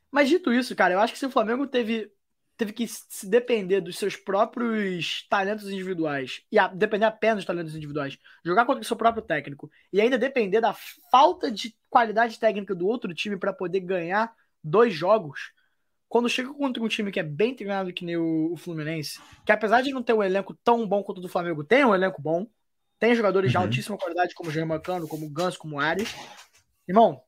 Mas dito isso, cara, eu acho que se o Flamengo teve, teve que se depender dos seus próprios talentos individuais, e a- depender apenas dos talentos individuais, jogar contra o seu próprio técnico, e ainda depender da falta de qualidade técnica do outro time para poder ganhar dois jogos, quando chega contra um time que é bem treinado que nem o, Fluminense, que apesar de não ter um elenco tão bom quanto o do Flamengo, tem um elenco bom, tem jogadores de Uhum. altíssima qualidade, como o Jean Macano, como o Ganso, como o Ares. Irmão,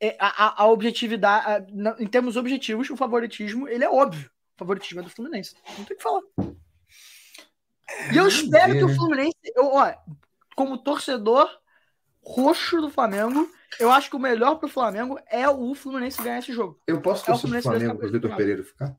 é- a, a- a objetividade, a- em termos objetivos, o favoritismo, ele é óbvio. O favoritismo é do Fluminense. Não tem o que falar. E eu espero que o né? Fluminense, eu, ó, como torcedor roxo do Flamengo, eu acho que o melhor pro Flamengo é o Fluminense ganhar esse jogo. Eu posso É o torcer pro Flamengo vai para o ficar Vitor Pereira ficar?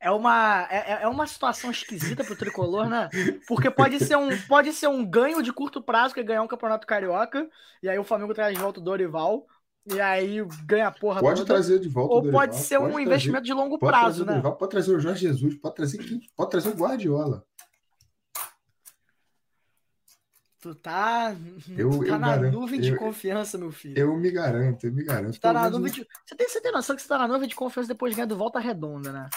É uma, é, é uma situação esquisita pro tricolor, né? Porque pode ser, um, pode ser um ganho de curto prazo, que é ganhar um campeonato carioca, e aí o Flamengo traz de volta o Dorival, e aí ganha a porra Pode toda. trazer de volta o Ou Dorival, pode ser um trazer- investimento de longo pode prazo, né? Dorival, pode trazer o Jorge Jesus, pode trazer quem? Pode trazer o Guardiola. Tu tá, Eu- tu tá eu na garanto, nuvem de eu- confiança, meu filho. Eu me garanto, eu me garanto. Tu tá na nuvem de... Você tem, você tem noção que você tá na nuvem de confiança depois de ganhar do Volta Redonda, né?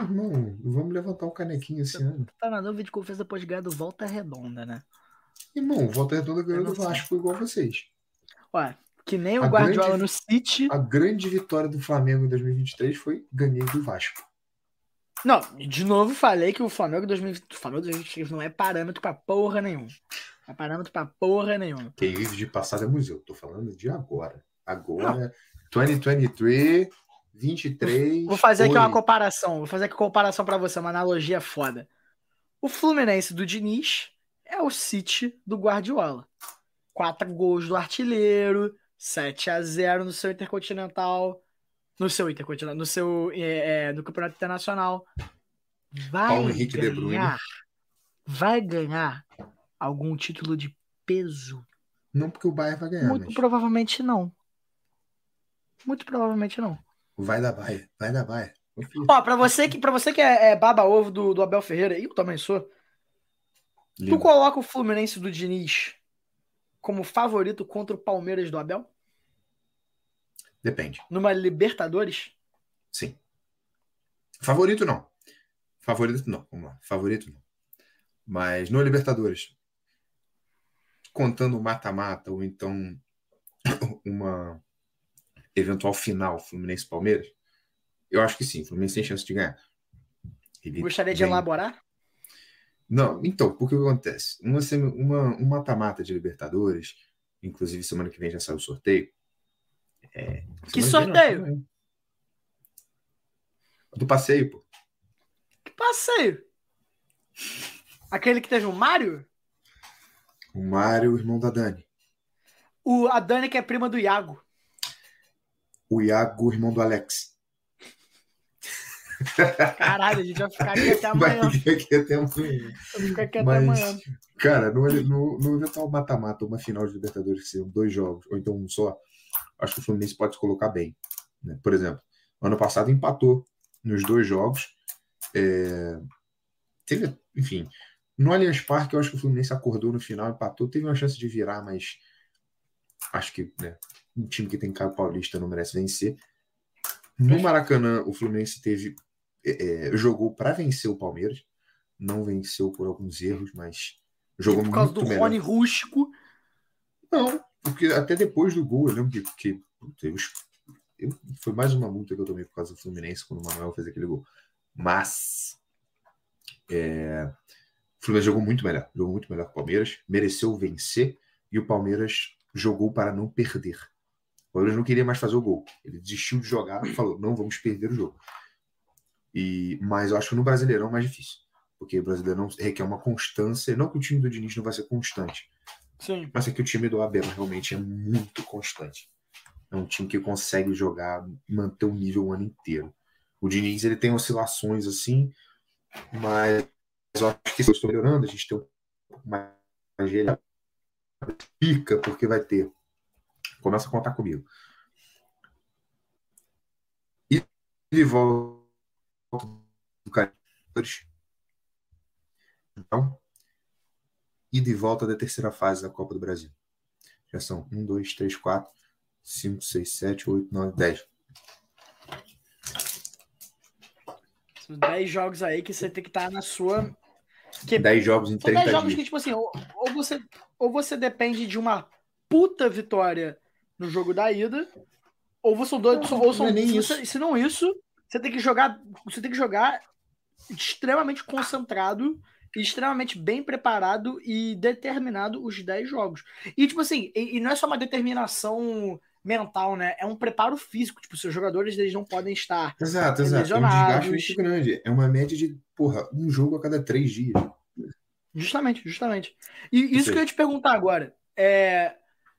Irmão, vamos levantar um canequinho esse ano. Tu tá na nuvem de confiança depois de ganhar do Volta Redonda, né? Irmão, o Volta Redonda ganhou do. Vasco igual vocês. Ué, que nem o A Guardiola grande- no City. A grande vitória do Flamengo em 2023 foi ganhei do Vasco. Não, de novo falei que o Flamengo 2020, o Flamengo 2023 não é parâmetro pra porra nenhuma. Não é parâmetro pra porra nenhuma. Quem vive de passado é museu. Tô falando de agora. Agora, 2023, 23. Vou fazer aqui uma comparação. Vou fazer aqui uma comparação pra você, uma analogia foda. O Fluminense do Diniz é o City do Guardiola. Quatro gols do artilheiro, 7 a 0 no seu Intercontinental, no seu Intercontinental, no seu é, é, no Campeonato Internacional. Vai Paulo Henrique De Bruyne. ganhar, vai ganhar algum título de peso? Não porque o Bayern vai ganhar, Muito mas provavelmente não. Muito provavelmente não. vai dar Bayern. Vai Bayern. Confia. Ó, pra você que, pra você que é, é baba-ovo do, do Abel Ferreira, e eu também sou, tu Lindo. coloca o Fluminense do Diniz como favorito contra o Palmeiras do Abel? Depende. Numa Libertadores? Sim. Favorito não. Favorito não. Vamos lá. Favorito não. Mas no Libertadores, contando o mata-mata ou então uma eventual final Fluminense-Palmeiras, eu acho que sim. Fluminense tem chance de ganhar. Ele Gostaria de vem- elaborar? Não, então, porque o que acontece? Uma, uma, um mata-mata de Libertadores, inclusive semana que vem já sai o sorteio. É, Que sorteio? não, Do passeio, pô. Que passeio! Aquele que teve o Mário? O Mário, o irmão da Dani. O, a Dani, que é prima do Iago. O Iago, irmão do Alex. Caralho, a gente vai ficar aqui até Vai amanhã. ficar aqui até amanhã. Ficar aqui até Mas, amanhã. cara, no, no, no eventual mata-mata, uma final de Libertadores, que seriam dois jogos, ou então um só, acho que o Fluminense pode se colocar bem. né? Por exemplo, ano passado empatou nos dois jogos. É, teve, enfim, no Allianz Parque, eu acho que o Fluminense acordou no final, empatou, teve uma chance de virar, mas acho que né, um time que tem Caio Paulista não merece vencer. No Maracanã, o Fluminense teve é, é, jogou para vencer o Palmeiras, não venceu por alguns erros, mas jogou Por causa muito do melhor. Rony Rústico. Não, porque até depois do gol, eu lembro que, que eu- eu- foi mais uma multa que eu tomei por causa do Fluminense quando o Manuel fez aquele gol. Mas é, o Fluminense jogou muito melhor, jogou muito melhor que o Palmeiras, mereceu vencer e o Palmeiras jogou para não perder. O Palmeiras não queria mais fazer o gol. Ele desistiu de jogar e falou: não vamos perder o jogo. E, mas eu acho que no Brasileirão é mais difícil. Porque o Brasileirão requer uma constância. Não que o time do Diniz não vai ser constante. Sim. Mas é que o time do Abel realmente é muito constante. É um time que consegue jogar, manter o nível o ano inteiro. O Diniz ele tem oscilações assim, mas eu acho que se eu estou melhorando, a gente tem um pouco mais de pica, porque vai ter. Começa a contar comigo. E de volta do. Então, e de volta da terceira fase da Copa do Brasil. Já são 1, 2, 3, 4, 5, 6, 7, 8, 9, 10. São 10 jogos aí que você tem que estar na sua. Que... 10 jogos em 30 São 10 jogos dias. que, tipo assim, ou, ou, você, ou você depende de uma puta vitória no jogo da ida, ou você são dois. Não, ou são, é nem se, isso. você- se não isso, você tem que jogar. Você tem que jogar extremamente concentrado, extremamente bem preparado e determinado os 10 jogos. E, tipo assim, e, e não é só uma determinação mental, né? É um preparo físico. Tipo, seus jogadores eles não podem estar Exato, exato. É um desgaste muito grande. É uma média de, porra, um jogo a cada três dias. Justamente, justamente. E isso Sim. que eu ia te perguntar agora. É,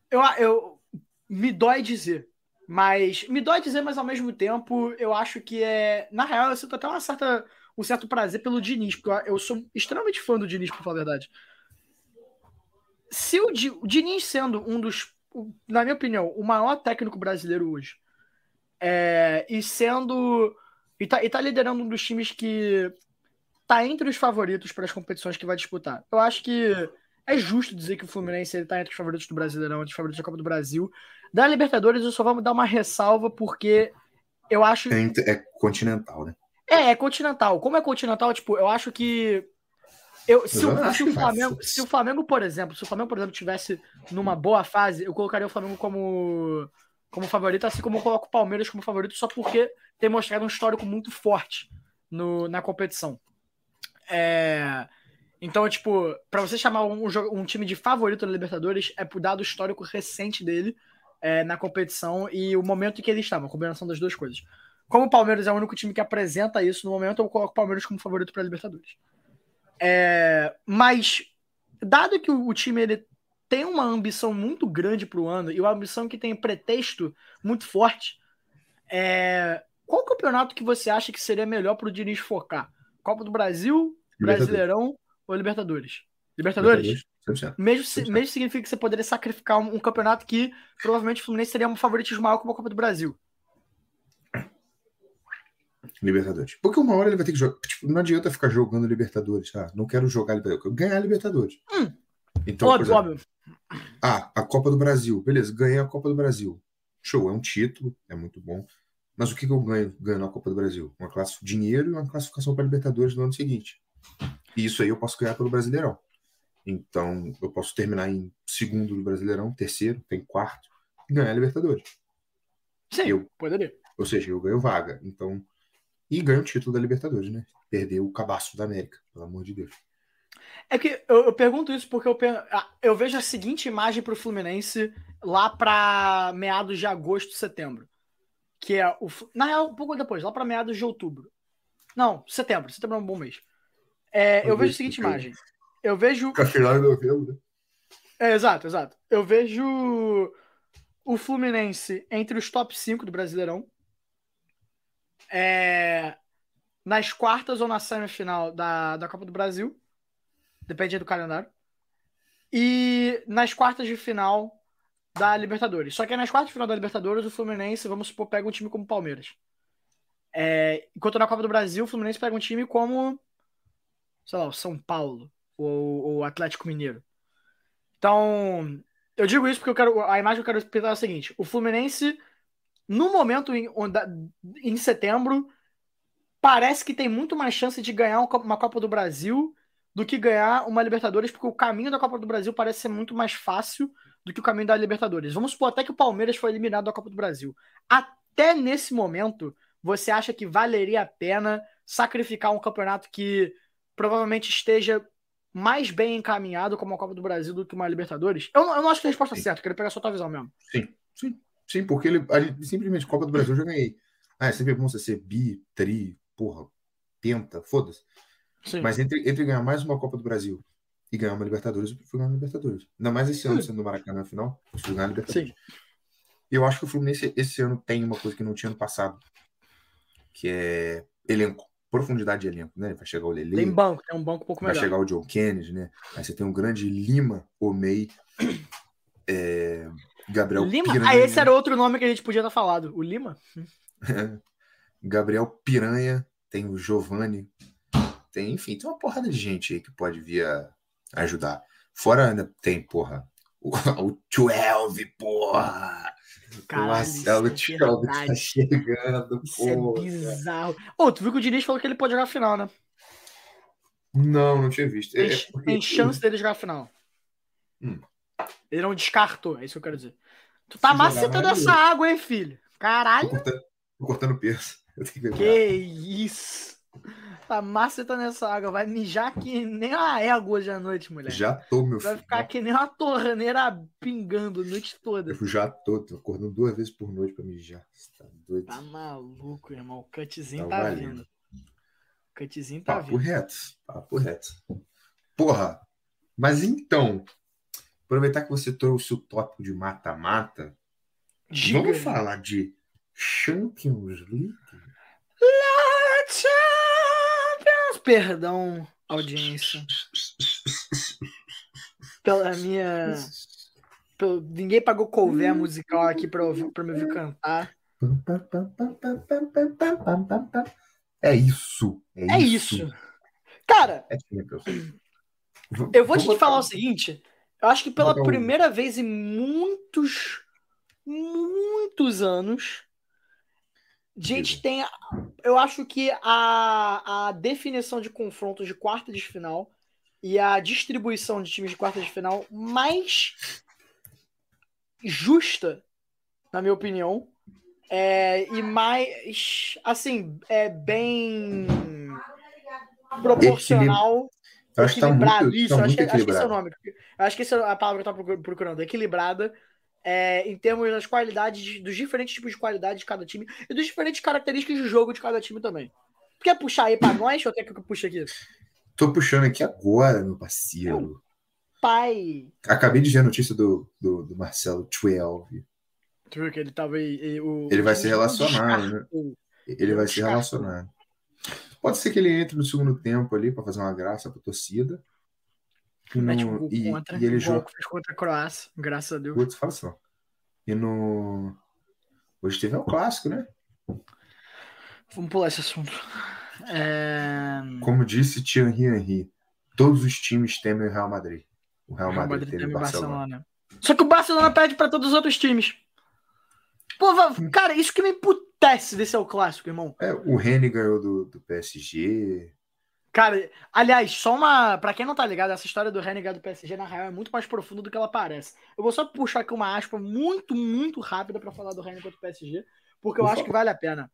eu, eu me dói dizer, mas me dói dizer, mas ao mesmo tempo eu acho que é, na real, eu sinto até uma certa, um certo prazer pelo Diniz, porque eu, sou extremamente fã do Diniz, pra falar a verdade. Se o, Di- o Diniz sendo um dos, na minha opinião, o maior técnico brasileiro hoje, é, e sendo e tá, e tá liderando um dos times que tá entre os favoritos para as competições que vai disputar. Eu acho que é justo dizer que o Fluminense ele tá entre os favoritos do Brasileirão, entre os favoritos da Copa do Brasil. Da Libertadores, eu só vou dar uma ressalva porque eu acho. É, é continental, né? É, é continental. Como é continental, tipo, eu acho que. Eu, se, Eu o, se, o Flamengo, se o Flamengo, por exemplo, se o Flamengo, por exemplo, tivesse numa boa fase, eu colocaria o Flamengo como, como favorito, assim como eu coloco o Palmeiras como favorito, só porque tem mostrado um histórico muito forte no, na competição. É, então, tipo, pra você chamar um, um time de favorito na Libertadores, é por dado histórico recente dele é, na competição e o momento em que ele está, uma combinação das duas coisas. Como o Palmeiras é o único time que apresenta isso no momento, eu coloco o Palmeiras como favorito para a Libertadores. É, mas, dado que o, time ele tem uma ambição muito grande para o ano e uma ambição que tem pretexto muito forte, é, qual campeonato que você acha que seria melhor para o Diniz focar? Copa do Brasil, Libertadores. Brasileirão ou Libertadores? Libertadores? 100%. Mesmo, se- 100%. mesmo significa que você poderia sacrificar um, um campeonato que provavelmente o Fluminense seria um favoritismo maior como a Copa do Brasil. Libertadores. Porque uma hora ele vai ter que jogar. Tipo, não adianta ficar jogando Libertadores. Ah, não quero jogar Libertadores. Eu quero ganhar Libertadores. Hum. Então, óbvio, exemplo, óbvio. ah, a Copa do Brasil. Beleza, ganhei a Copa do Brasil. Show, é um título, é muito bom. Mas o que, que eu ganho ganhando a Copa do Brasil? Uma classe dinheiro e uma classificação para Libertadores no ano seguinte. E isso aí eu posso ganhar pelo Brasileirão. Então, eu posso terminar em segundo do Brasileirão, terceiro, tem quarto, e ganhar a Libertadores. Sim, eu- poderia. Ou seja, eu ganho vaga. Então, e ganho o título da Libertadores, né? Perder o cabaço da América, pelo amor de Deus. É que eu, eu pergunto isso porque eu, ah, eu vejo a seguinte imagem pro Fluminense lá pra meados de agosto, setembro. Que é o. Na real, um pouco depois, lá pra meados de outubro. Não, setembro. Setembro é um bom mês. É, eu vejo a seguinte imagem. Eu vejo. Final de novembro, né? É, exato, exato. Eu vejo o Fluminense entre os top 5 do Brasileirão. É, nas quartas ou na semifinal da, da Copa do Brasil. Depende do calendário. E nas quartas de final da Libertadores. Só que nas quartas de final da Libertadores, o Fluminense, vamos supor, pega um time como o Palmeiras. É, enquanto na Copa do Brasil, o Fluminense pega um time como, sei lá, o São Paulo ou o Atlético Mineiro. Então, eu digo isso porque eu quero, a imagem que eu quero pintar é a seguinte: o Fluminense, no momento em, em setembro, parece que tem muito mais chance de ganhar um uma Copa do Brasil do que ganhar uma Libertadores, porque o caminho da Copa do Brasil parece ser muito mais fácil do que o caminho da Libertadores. Vamos supor até que o Palmeiras foi eliminado da Copa do Brasil. Até nesse momento, você acha que valeria a pena sacrificar um campeonato que provavelmente esteja mais bem encaminhado como a Copa do Brasil do que uma Libertadores? Eu, não- eu não acho que a resposta é certa, eu queria pegar só a tua visão mesmo. Sim, sim, sim, porque ele, a gente, simplesmente Copa do Brasil eu já ganhei. Ah, é sempre bom você ser bi, tri, porra, penta, foda-se. Mas entre, entre ganhar mais uma Copa do Brasil e ganhar uma Libertadores, eu prefiro ganhar uma Libertadores. Ainda mais esse ano sendo no Maracanã final, eu prefiro ganhar a Libertadores. Sim. Eu acho que o Fluminense esse ano tem uma coisa que não tinha no passado, que é elenco, profundidade de elenco, né? Vai chegar o Lele, Tem banco, tem um banco um pouco vai melhor. chegar o John Kennedy, né? Aí você tem o grande Lima, Omei, é, Gabriel Lima? Piranha. Ah, esse era outro nome que a gente podia ter falado. O Lima? Gabriel Piranha, tem o Giovanni, tem, enfim, tem uma porrada de gente aí que pode vir a ajudar. Fora ainda tem, porra, o, o 12, porra! o Caralho, Marcelo isso é 12 tá chegando, Isso é porra. bizarro. Ô, tu viu que o Diniz falou que ele pode jogar a final, né? Não, não tinha visto. É, Tem, é porque- tem chance dele jogar a final. Hum. Ele não descartou, é isso que eu quero dizer. Tu tá Se macetando essa água, hein, filho? Tô Caralho, cortando, tô cortando peso. Que que isso. Tá macetando essa água. Vai mijar que nem uma égua hoje à noite, mulher. Já tô, meu Vai filho. ficar que nem uma torneira pingando a noite toda. Eu já tô, tô acordando duas vezes por noite pra mijar. Você tá doido? Tá maluco, irmão. O cutzinho Tá tá, valendo. vindo. O cutzinho tá Papo vindo. reto. Papo reto. Porra. Mas então, aproveitar que você trouxe o tópico de mata-mata, vamos falar de Champions League? Champions! Perdão, audiência. Pela minha. pelo- Ninguém pagou couvé musical aqui pra, ouvir, pra me ouvir cantar. É isso. É, É isso. Cara, É eu vou te botar- falar o seguinte. Eu acho que pela um- primeira vez em muitos, muitos anos, a gente tem. Eu acho que a, a definição de confrontos de quarta de final e a distribuição de times de quarta de final mais justa, na minha opinião, é, e mais, assim, é bem proporcional, Eu acho que tá equilibrado. muito, Isso, tá acho, que, acho que esse é o equilibrado. nome. Eu acho que essa é a palavra que eu estava procurando. Equilibrada é, em termos das qualidades, de- dos diferentes tipos de qualidade de cada time e dos diferentes características de jogo de cada time também. Tu quer puxar aí pra nós ou quer que eu puxe aqui? Tô puxando aqui agora, meu parceiro. Pai. Acabei de ver a notícia do, do, do Marcelo 12. Tu viu que ele tava aí. o- Ele vai ser relacionado, né? Ele vai ser Descartou. relacionado. Pode ser que ele entre no segundo tempo ali para fazer uma graça pra torcida. E, um no, e, contra. e ele joga. que fez contra a Croácia, graças a Deus. Putz, fala assim, ó. E no. Hoje teve o clássico, né? Vamos pular esse assunto. É... Como disse Thierry Henry, todos os times temem o Real Madrid. O Real O Real Madrid, Madrid teme o Barcelona. Barcelona. Só que o Barcelona perde pra todos os outros times. Pô, cara, isso que me emputece desse é o clássico, irmão. É, o Reni ganhou do, do PSG. Cara, aliás, só uma. Pra quem não tá ligado, essa história do Renegado do PSG, na real, é muito mais profunda do que ela parece. Eu vou só puxar aqui uma aspa muito, muito rápida pra falar do Renegado do PSG, porque eu Por acho que vale a pena.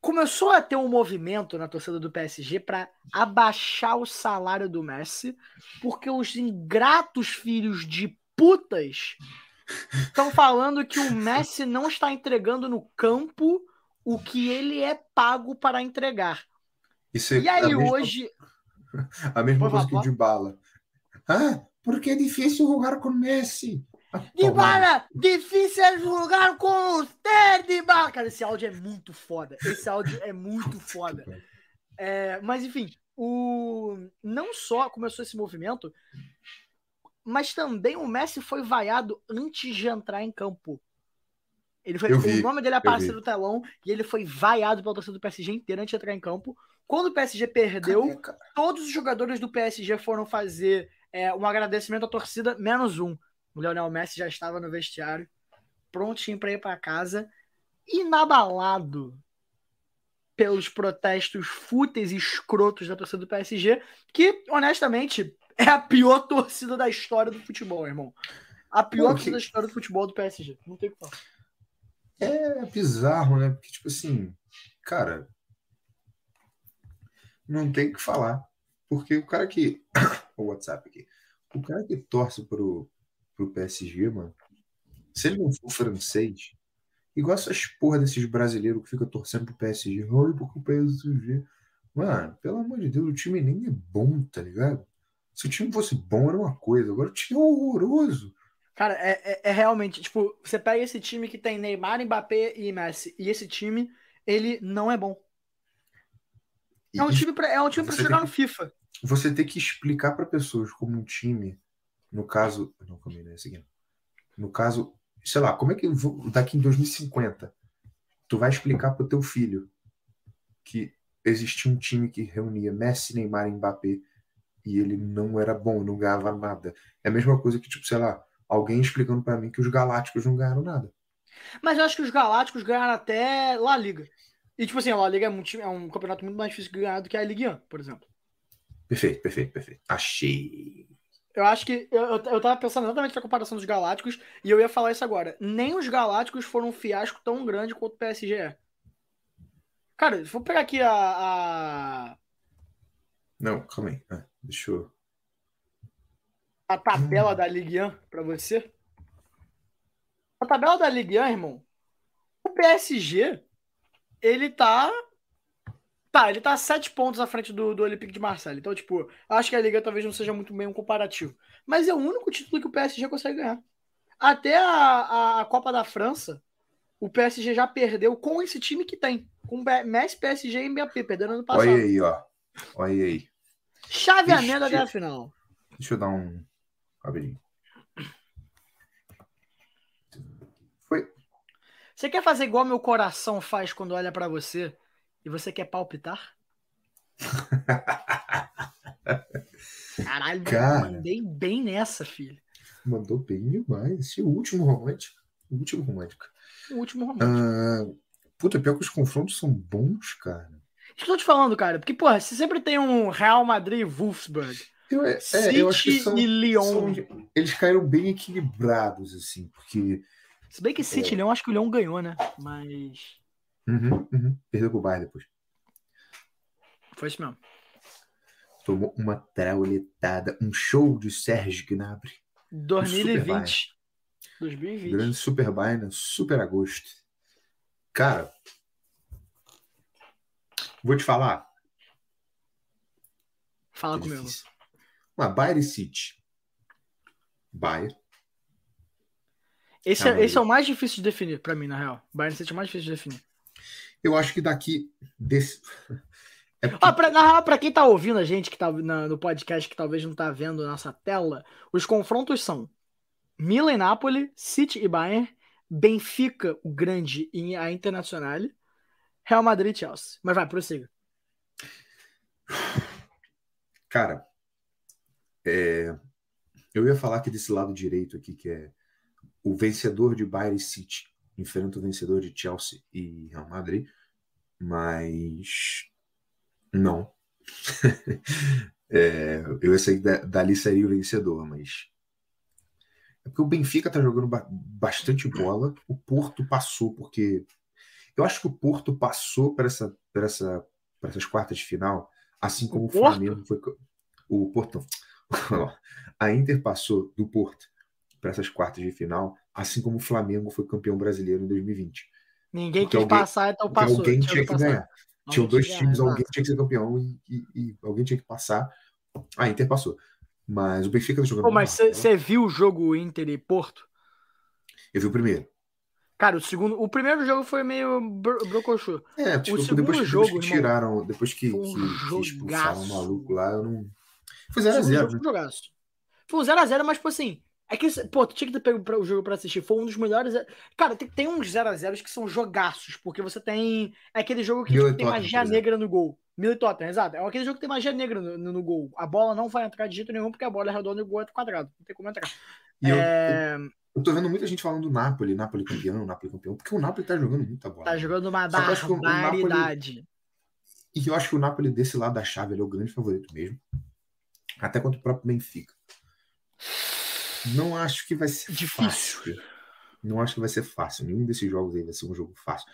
Começou a ter um movimento na torcida do PSG pra abaixar o salário do Messi, porque os ingratos filhos de putas estão falando que o Messi não está entregando no campo o que ele é pago para entregar. Isso é E aí, a mesma, hoje. a mesma coisa que o. Dybala. Ah, porque é difícil jogar com Messi. Ah, toma. Dybala, difícil é jogar com você, Dybala. Cara, esse áudio é muito foda. Esse áudio é muito foda. É, mas, enfim, o... não só começou esse movimento, mas também o Messi foi vaiado antes de entrar em campo. Ele foi, Eu o vi, nome dele apareceu vi. no telão e ele foi vaiado pela torcida do PSG inteira antes de entrar em campo. Quando o PSG perdeu, Cadê, cara? todos os jogadores do PSG foram fazer é, um agradecimento à torcida, menos um. O Leonel Messi já estava no vestiário, prontinho para ir para casa, inabalado pelos protestos fúteis e escrotos da torcida do PSG, que, honestamente, é a pior torcida da história do futebol, irmão. A pior Pô, torcida que- da história do futebol do PSG. Não tem o que falar. É bizarro, né? Porque, tipo assim, cara, não tem o que falar. Porque o cara que. o WhatsApp aqui. O cara que torce pro, pro PSG, mano. Se ele não for francês, igual essas porra desses brasileiros que ficam torcendo pro PSG, olha porque o PSG. Mano, pelo amor de Deus, o time nem é bom, tá ligado? Se o time fosse bom, era uma coisa. Agora o time é horroroso. Cara, é, é, é, realmente, tipo, você pega esse time que tem Neymar, Mbappé e Messi, e esse time, ele não é bom. É um time pra, é um time pra jogar no FIFA. Você tem que explicar para pessoas como um time, no caso. Não, calma aí, é seguinte. No caso, sei lá, como é que daqui em 2050 tu vai explicar pro teu filho que existia um time que reunia Messi, Neymar e Mbappé e ele não era bom, não ganhava nada. É a mesma coisa que, tipo, sei lá, alguém explicando para mim que os Galácticos não ganharam nada. Mas eu acho que os Galácticos ganharam até La Liga. E, tipo assim, a La Liga é um, é um campeonato muito mais difícil de ganhar do que a Ligue 1, por exemplo. Perfeito, perfeito, perfeito. Achei. Eu acho que. Eu, eu tava pensando exatamente na comparação dos Galácticos e eu ia falar isso agora. Nem os Galácticos foram um fiasco tão grande quanto o PSG é. Cara, vou pegar aqui a. a... Não, calma aí. Ah, deixa eu a tabela hum. da Ligue 1 para você? A tabela da Ligue 1, irmão, o PSG, ele tá. Tá, ele tá sete pontos à frente do, do Olympique de Marseille. Então, tipo, acho que a Liga talvez não seja muito bem um comparativo. Mas é o único título que o PSG consegue ganhar. Até a, a Copa da França, o PSG já perdeu com esse time que tem. Com Messi, PSG e Mbappé, perdendo ano passado. Olha aí, ó. Olha aí. Chaveamento até a final. Deixa eu dar um, Rapidinho. Foi. Você quer fazer igual meu coração faz quando olha para você e você quer palpitar? Caralho, Cara, mandei bem nessa, filho. Mandou bem demais. Esse último romântico. O último romântico. O último romântico. Uh, puta, pior que os confrontos são bons, cara. Que eu tô te falando, cara. Porque, porra, você sempre tem um Real Madrid Wolfsburg. Eu, é, é eu acho que são, e Lyon. São, eles caíram bem equilibrados, assim, porque. Se bem que City é... e Lyon, acho que o Lyon ganhou, né? Mas. Uhum, uhum. Perdeu pro Bayern depois. Foi isso mesmo. Tomou uma trauletada, um show de Sérgio Gnabry. 2020. 2020. Grande Super Bayern, Super Agosto. Cara, vou te falar. Fala é comigo. Difícil. Uma Bayern City. Bayern. Esse, é, esse é o mais difícil de definir para mim, na real. Bayern City é o mais difícil de definir. Eu acho que daqui desse. É porque... ah, pra, na real, pra quem tá ouvindo a gente que tá na, no podcast que talvez não tá vendo nossa tela, os confrontos são Milan e Napoli, City e Bayern, Benfica, o grande, e a Internacional, Real Madrid e Chelsea. Mas vai, prossiga. Cara, é, eu ia falar que desse lado direito aqui, que é o vencedor de Bayern City enfrenta o vencedor de Chelsea e Real Madrid, mas não. é, eu sei que dali seria o vencedor, mas é porque o Benfica tá jogando bastante bola, o Porto passou, porque eu acho que o Porto passou para essa, essa, essas quartas de final, assim como o, o Flamengo foi. O Porto, a Inter passou do Porto para essas quartas de final, assim como o Flamengo foi campeão brasileiro em 2020. Ninguém quis alguém, passar, então passou. Alguém tinha que ganhar. Tinham dois times, ganhar, alguém tinha que ser campeão e, e, e, alguém tinha que passar. A Inter passou. Mas o Benfica tá jogando. Pô, mas você viu o jogo Inter e Porto? Eu vi o primeiro. Cara, o segundo, o primeiro jogo foi meio bro brocochô. É, tipo, o segundo depois, jogo, depois que tiraram, depois que, um que, que expulsaram o maluco lá, eu não foi 0x0. Né? Foi um 0x0, mas, tipo assim. É que, pô, tu tinha que ter pego o jogo pra assistir. Foi um dos melhores. Cara, tem, tem uns 0x0 que são jogaços, porque você tem. É aquele jogo que tipo, tem magia negra no gol. Mil e Tottenham, exato. É aquele jogo que tem magia negra no, no, no, gol. A bola não vai entrar de jeito nenhum, porque a bola é redonda e o gol é quadrado. Não tem como entrar. E é... eu, eu, tô vendo muita gente falando do Napoli, Napoli campeão, Napoli campeão, porque o Napoli tá jogando muita bola. Tá jogando uma barbaridade. E eu acho que o Napoli, desse lado da chave, ele é o grande favorito mesmo até contra o próprio Benfica. Não acho que vai ser Difícil. fácil. Não acho que vai ser fácil. Nenhum desses jogos aí vai ser um jogo fácil.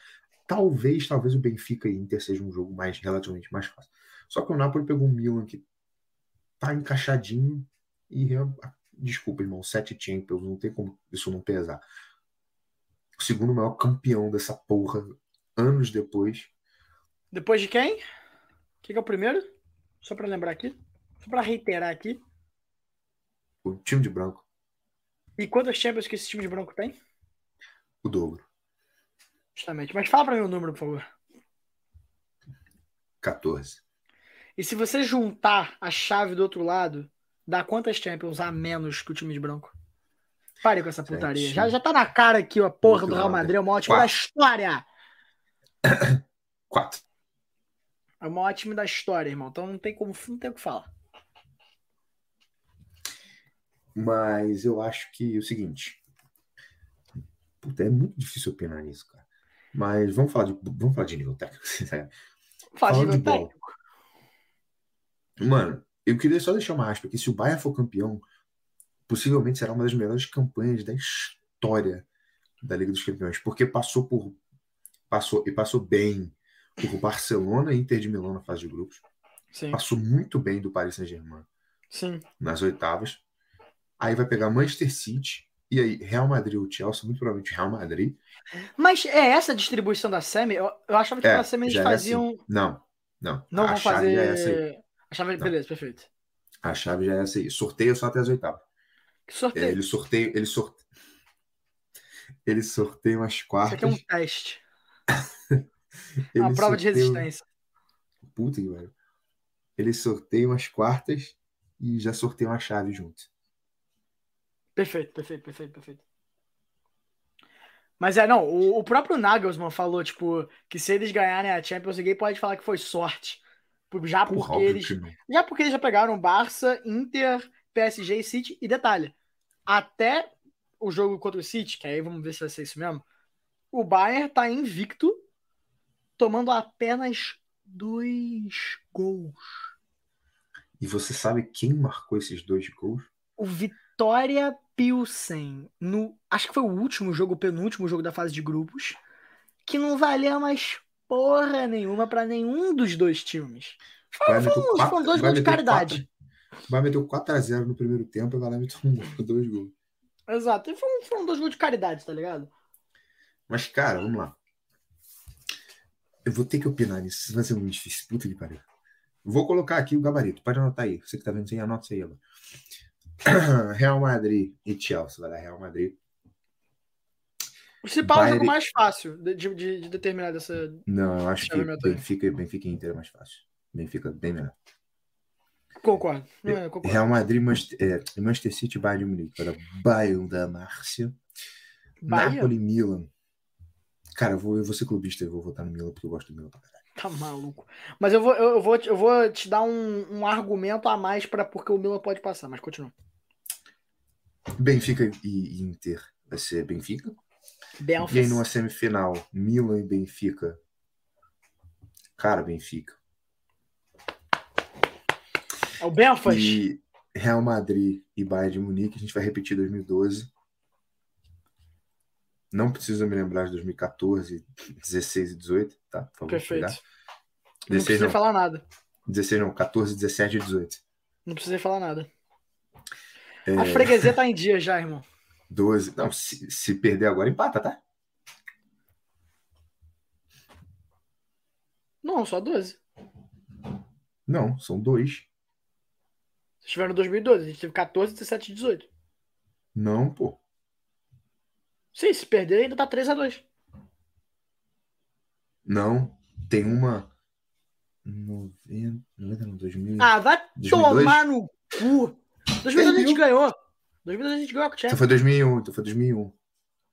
Talvez, talvez o Benfica e Inter seja um jogo mais relativamente mais fácil. Só que o Napoli pegou um Milan que tá encaixadinho e desculpa, irmão, sete Champions, não tem como isso não pesar. O segundo maior campeão dessa porra, anos depois. Depois de quem? Quem que é o primeiro? Só para lembrar aqui. Só para reiterar aqui. O time de branco. E quantas Champions que esse time de branco tem? O dobro. Justamente. Mas fala para mim o número, por favor. 14. E se você juntar a chave do outro lado, dá quantas Champions a menos que o time de branco? Pare com essa putaria. Já, já tá na cara aqui, a porra Muito do Real Madrid é o maior time da história. Quatro. É o maior time da história, irmão. Então não tem como, não tem o que falar. Mas eu acho que é o seguinte. Puta, é muito difícil opinar nisso, cara. Mas vamos falar de, vamos falar de nível técnico. Fala de nível técnico. Mano, eu queria só deixar uma aspa que se o Bayern for campeão, possivelmente será uma das melhores campanhas da história da Liga dos Campeões, porque passou por passou e passou bem por Barcelona e Inter de Milão na fase de grupos. Sim. Passou muito bem do Paris Saint-Germain. Sim. Nas oitavas. Aí vai pegar Manchester City e aí Real Madrid ou Chelsea, muito provavelmente Real Madrid. Mas é essa a distribuição da semi? Eu, eu achava que é, a semi eles faziam. É assim. Não, não. Não a vão fazer. É a chave, beleza, perfeito. A chave já é essa aí. Sorteio só até as oitavas. Que sorteio? É, ele sorteia, ele sorteia. Ele sorteia umas quartas. Isso aqui é um teste. Uma prova sorteia... de resistência. Puta que pariu. Ele sorteia umas quartas e já sorteia uma chave junto. Perfeito, perfeito, perfeito, perfeito. Mas é, não, o, o, próprio Nagelsmann falou, tipo, que se eles ganharem a Champions League, pode falar que foi sorte. Já porque eles. Já porque eles já pegaram Barça, Inter, PSG e City. E detalhe, até o jogo contra o City, que aí vamos ver se vai ser isso mesmo. O Bayern tá invicto, tomando apenas dois gols. E você sabe quem marcou esses dois gols? O Vitória Pilsen, no, acho que foi o último jogo, o penúltimo jogo da fase de grupos, que não valia mais porra nenhuma para nenhum dos dois times. Foram, foram, foram dois gols de caridade. vai meter 4x0 no primeiro tempo e vai lá meter um, dois gols. Exato. E foram, foram dois gols de caridade, tá ligado? Mas, cara, vamos lá. Eu vou ter que opinar nisso. Isso vai ser muito difícil. Puta que pariu. Vou colocar aqui o gabarito. Pode anotar aí. Você que tá vendo, você anota isso aí agora. Real Madrid e Chelsea. Vai dar Real Madrid. O principal é o jogo mais fácil de, de, de, determinar dessa. Não, eu acho que Benfica, Benfica e Inter é mais fácil. Benfica bem melhor. Concordo. É, concordo. Real Madrid Manchester, é, Manchester City Bayern de Munique. Para Bayern da Márcia. Napoli Milan. Cara, eu vou, eu vou ser clubista, eu vou votar no Milan porque eu gosto do Milan pra caralho. Tá maluco. Mas eu vou, eu vou, eu vou te dar um, um argumento a mais para porque o Milan pode passar, mas continua. Benfica e Inter vai ser Benfica. Belfast. E aí numa semifinal, Milan e Benfica. Cara, Benfica. É o Belfast. E Real Madrid e Bayern de Munique, a gente vai repetir 2012. Não precisa me lembrar de 2014, 16 e 18, tá? Por favor, Perfeito. Pegar. não precisa não. falar nada. 16 não, 14, 17 e 18. Não precisa falar nada. É... A freguesia tá em dia já, irmão. 12. Não, se, se perder agora, empata, tá? Não, só 12. Não, são dois. Vocês tiveram 2012, a gente teve 14, 17 e 18. Não, pô. Sim, se perder ainda tá 3 a 2 Não, tem uma. 90, 90 não, 2000. Ah, vai 2002? tomar no cu. 2002 a gente ganhou. 2002 a gente ganhou o Chelsea. Então foi 2001, então foi 2001.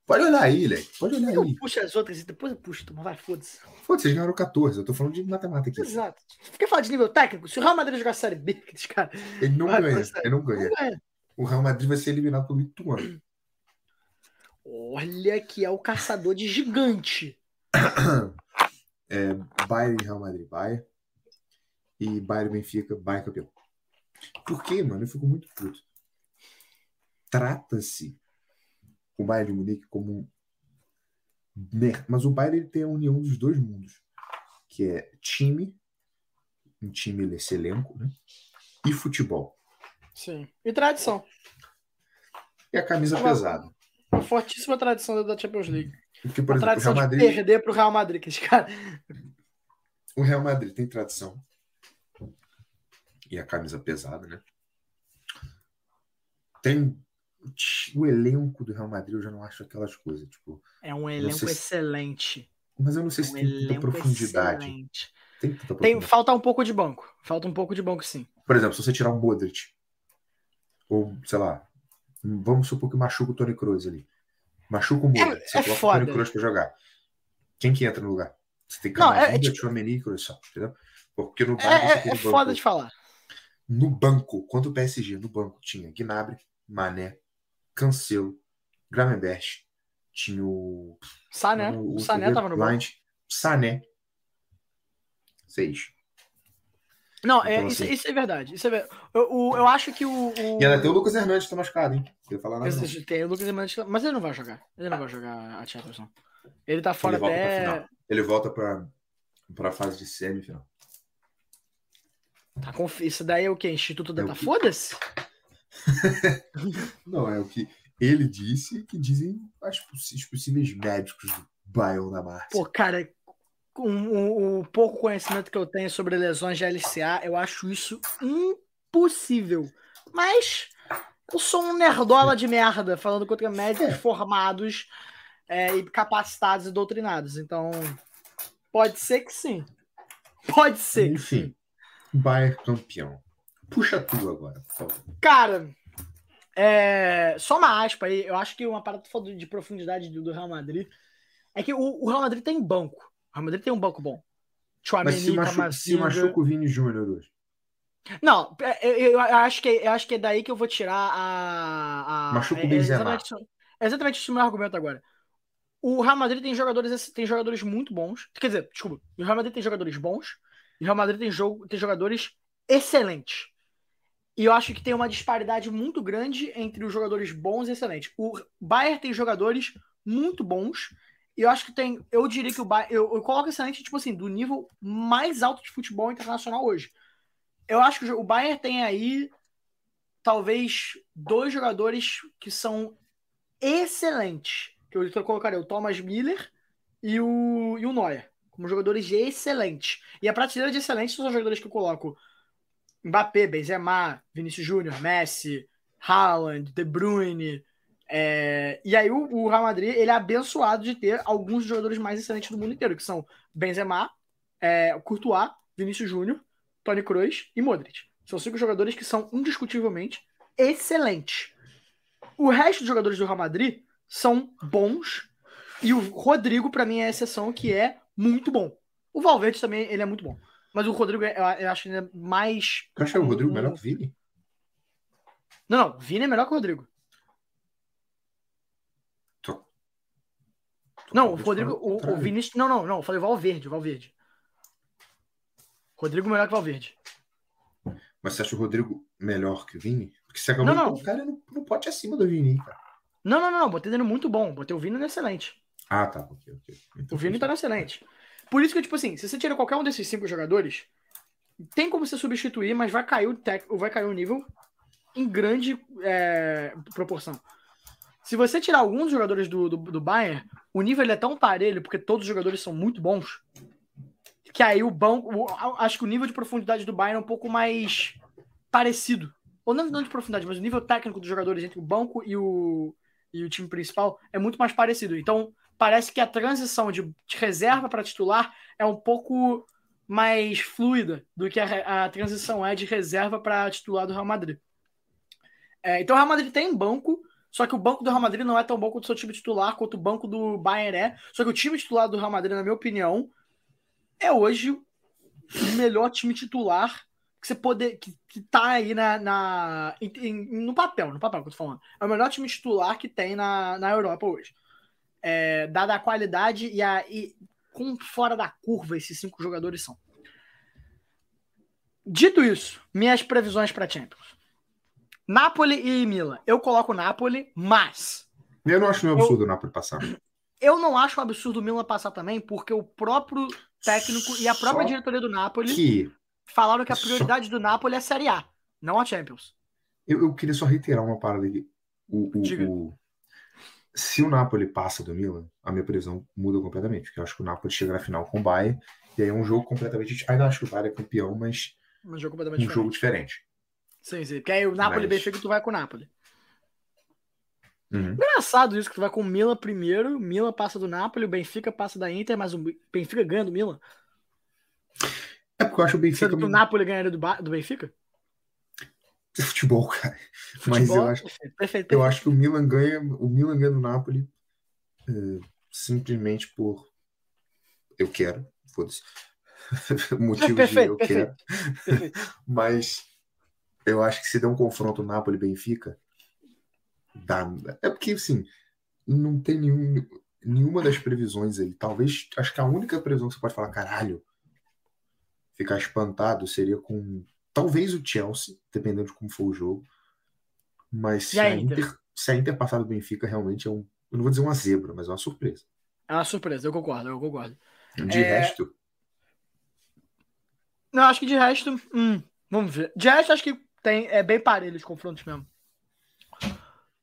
Pode olhar aí, Leque. Pode olhar eu aí. Puxa as outras e depois eu puxo, mas vai, foda-se. Foda-se, vocês ganharam 14. Eu tô falando de matemática aqui. Exato. Por que falar de nível técnico? Se o Real Madrid jogar a Série B, aqueles caras. Ele não ganha. Ele não ganha. não ganha. O Real Madrid vai ser eliminado pelo Ituano. Olha que é o caçador de gigante. É, Bayern e Real Madrid, Bayern. E Bayern Benfica, Bayern campeão. Por quê, mano? Eu fico muito puto. Trata-se o Bayern de Munique como mas o Bayern ele tem a união dos dois mundos, que é time, um time esse elenco, né? E futebol. Sim. E tradição. E a camisa Uma- pesada. Uma fortíssima tradição da Champions League. Porque, por Uma exemplo, o tradição Real de Madrid, perder pro Real Madrid, que esse cara. o Real Madrid tem tradição. E a camisa pesada, né? Tem o elenco do Real Madrid, eu já não acho aquelas coisas, tipo, É um elenco se- excelente. mas eu não sei se Um tem tanta profundidade. excelente. Tem tanta Tem, profundidade. falta um pouco de banco. Falta um pouco de banco, sim. Por exemplo, se você tirar o Modric, ou, sei lá, vamos supor que machuca o Tony Kroos ali. Machuca o Modric, É- você é coloca o foda. Tony Kroos pra jogar. Quem que entra no lugar? Você tem Não, é- é Camavinga, tipo- Tchouaméni e Kroos só, entendeu? Porque no É, banco você é, tem é banco- foda de falar. No banco, quanto o PSG, no banco tinha Gnabry, Mané, Cancelo, Gravenberch, tinha o, Sané. o, O Sané tava no. Blind, Sané. Seis. Não, é, Então, isso, assim- isso é verdade. Isso é ver- eu, o- eu acho que o. o... E ainda tem o Lucas Hernandes que tá machucado, hein? Não falar nada. Esse- Tem o Lucas Hernandes, mas ele não vai jogar. Ele não vai jogar a Champions, não. Ele tá fora Ele até. Ele volta pra, pra fase de semifinal. Tá confi... Isso daí é o quê? Instituto É Data? o que- Foda-se? Não, é o que ele disse que dizem as os possíveis médicos do Bayern da Márcia. Pô, cara, com o, o pouco conhecimento que eu tenho sobre lesões de LCA, eu acho isso impossível. Mas eu sou um nerdola de merda, falando contra médicos É. formados é, e capacitados e doutrinados. Então, pode ser que sim. Pode ser. que sim. Enfim, Bayern campeão. Puxa tu agora, por favor. Cara, é, só uma aspa aí. Eu acho que uma parada de profundidade do, Real Madrid é que o, o Real Madrid tem banco. O Real Madrid tem um banco bom. Mas se, machu machuca o Vini Júnior hoje. Não, é, eu, eu acho que, eu acho que é daí que eu vou tirar a. a Machuca o é, Benzema. exatamente, é exatamente isso o meu argumento agora. O Real Madrid tem jogadores, tem jogadores muito bons. Quer dizer, desculpa, o Real Madrid tem jogadores bons e o Real Madrid tem, jogo, tem jogadores excelentes. E eu acho que tem uma disparidade muito grande entre os jogadores bons e excelentes. O Bayern tem jogadores muito bons. E eu acho que tem. Eu diria que o Bayern. Eu, eu coloco excelente, tipo assim, do nível mais alto de futebol internacional hoje. Eu acho que o Bayern tem aí talvez dois jogadores que são excelentes. Que eu colocaria o Thomas Miller e o, e o Neuer. Como jogadores excelentes. E a prateleira de excelentes são os jogadores que eu coloco Mbappé, Benzema, Vinícius Júnior, Messi, Haaland, De Bruyne. é, E aí o, o Real Madrid ele é abençoado de ter alguns jogadores mais excelentes do mundo inteiro, que são Benzema, é, Courtois, Vinícius Júnior, Toni Kroos e Modric. São cinco jogadores que são indiscutivelmente excelentes. O resto dos jogadores do Real Madrid são bons e o Rodrigo para mim é a exceção que é muito bom. O Valverde também ele é muito bom, mas o Rodrigo é- eu, eu acho ele é mais Tu acha o Rodrigo melhor que o Vini? Não, não, Vini é melhor que o Rodrigo. Tu- tu Não, o Rodrigo, o, o. Vinícius, não, não, não, eu falei Valverde, Valverde. Rodrigo melhor que Valverde. Mas você acha o Rodrigo melhor que o Vini? Porque você acabou Não, de não. colocar ele no, no pote acima do Vini, cara. Não, não, não, botei ele muito bom, botei o Vini no excelente. Ah, tá. Ok, ok. Então, O Vini tá no excelente. Por isso que, tipo assim, se você tira qualquer um desses cinco jogadores, tem como você substituir, mas vai cair o, tec... vai cair o nível em grande é, proporção. Se você tirar alguns jogadores do, do, do Bayern, o nível é tão parelho, porque todos os jogadores são muito bons, que aí o banco. acho que o nível de profundidade do Bayern é um pouco mais parecido. Ou não, não de profundidade, mas o nível técnico dos jogadores entre o banco e o, e o time principal é muito mais parecido. Então, parece que a transição de, de reserva para titular é um pouco mais fluida do que a, a transição é de reserva para titular do Real Madrid. É, então o Real Madrid tem banco, só que o banco do Real Madrid não é tão bom quanto o seu time titular, quanto o banco do Bayern é. Só que o time titular do Real Madrid, na minha opinião, é hoje o melhor time titular que você poder que, que tá aí na, na em- no papel, no papel que eu tô falando. É o melhor time titular que tem na, na Europa hoje. É, dada a qualidade e a e com fora da curva esses cinco jogadores são. Dito isso, minhas previsões para Champions. Napoli e Milan. Eu coloco Napoli, mas Eu não acho nenhum absurdo o Napoli passar. eu não acho um absurdo o Milan passar também, porque o próprio técnico e a própria Só diretoria do Napoli Que falaram que a Só- prioridade do Napoli é a Série A, não a Champions. Eu, eu queria só reiterar uma parada aqui. O, o- se o Napoli passa do Milan, a minha previsão muda completamente. Porque eu acho que o Napoli chega na final com o Bayern. E aí é um jogo completamente. Ainda acho que o Bayern é campeão, mas Um jogo completamente um jogo diferente. Sim, sim. Porque aí o Napoli e Mas- Benfica, tu vai com o Napoli. Uhum. Engraçado isso, que tu vai com o Milan primeiro, o Milan passa do Napoli, o Benfica passa da Inter, mas o Benfica ganha do Milan. É porque eu acho o Benfica Sendo que o Napoli ganharia do, Ba- do Benfica? Futebol, cara. Mas Futebol, eu acho, Perfeito, perfeito. eu acho que o Milan ganha, o Milan ganha do Napoli é, simplesmente por eu quero, foda-se. Motivo de Perfeito, eu perfeito. quero. Mas eu acho que se der um confronto Napoli-Benfica, dá. É porque, assim, não tem nenhum, nenhuma das previsões aí. Talvez, acho que a única previsão que você pode falar, caralho, ficar espantado seria com. Talvez o Chelsea, dependendo de como for o jogo. Mas se a Inter? Inter, se a Inter passar do Benfica, realmente é um. Eu não vou dizer uma zebra, mas é uma surpresa. É uma surpresa, eu concordo, eu concordo. De É, resto, Não, acho que de resto. hum, vamos ver. De resto, acho que tem, é bem parelho os confrontos mesmo.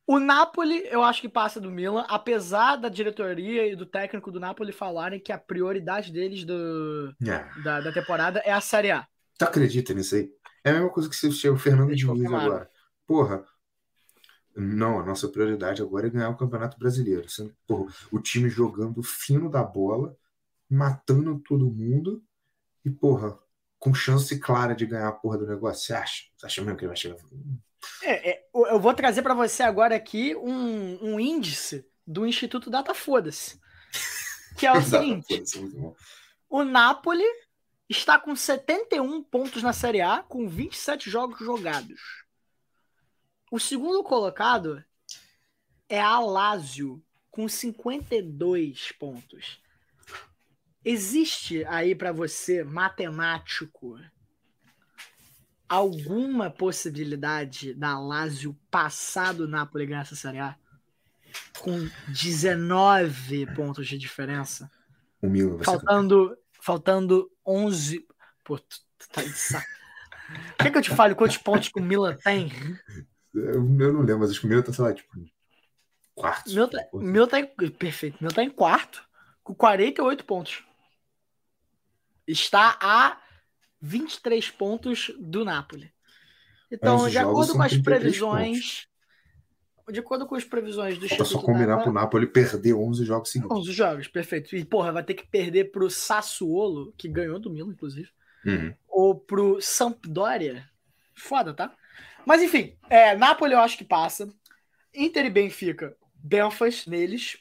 O Napoli, eu acho que passa do Milan, apesar da diretoria e do técnico do Napoli falarem que a prioridade deles do, ah, da, da temporada é a Série A. tu acredita nisso aí? É a mesma coisa que se o Fernando Diniz confirmaram. agora. Porra, não, a nossa prioridade agora é ganhar o Campeonato Brasileiro. Sendo, porra, o time jogando fino da bola, matando todo mundo e, porra, com chance clara de ganhar a porra do negócio. Você acha? Você acha mesmo que ele vai chegar? É, é, eu vou trazer para você agora aqui um, um índice do Instituto Data Foda-se. Que é o seguinte: o Napoli está com 71 pontos na Série A, com 27 jogos jogados. O segundo colocado é a Lazio, com 52 pontos. Existe aí para você, matemático, alguma possibilidade da Lazio passar do Napoli ganhar essa Série A? Com 19 pontos de diferença? Campeão. Faltando, faltando 11. Pô, tu, tu tá de saco. Quer que eu te fale quantos pontos que o Milan tem? Eu, eu não lembro, mas acho que o Milan tá, sei lá, tipo, quarto. O Milan tá, o Milan tá em, perfeito. O Milan tá em quarto, com 48 pontos. Está a 23 pontos do Napoli. Então, 11 de acordo com as 33 previsões. De acordo com as previsões do Falta só combinar pro Napoli perder 11 jogos seguidos. 11 jogos, perfeito. E, porra, vai ter que perder pro Sassuolo, que ganhou do Milan, inclusive. Uhum. ou pro Sampdoria. Foda, tá? Mas enfim, é, Napoli eu acho que passa. Inter e Benfica, Belfast neles.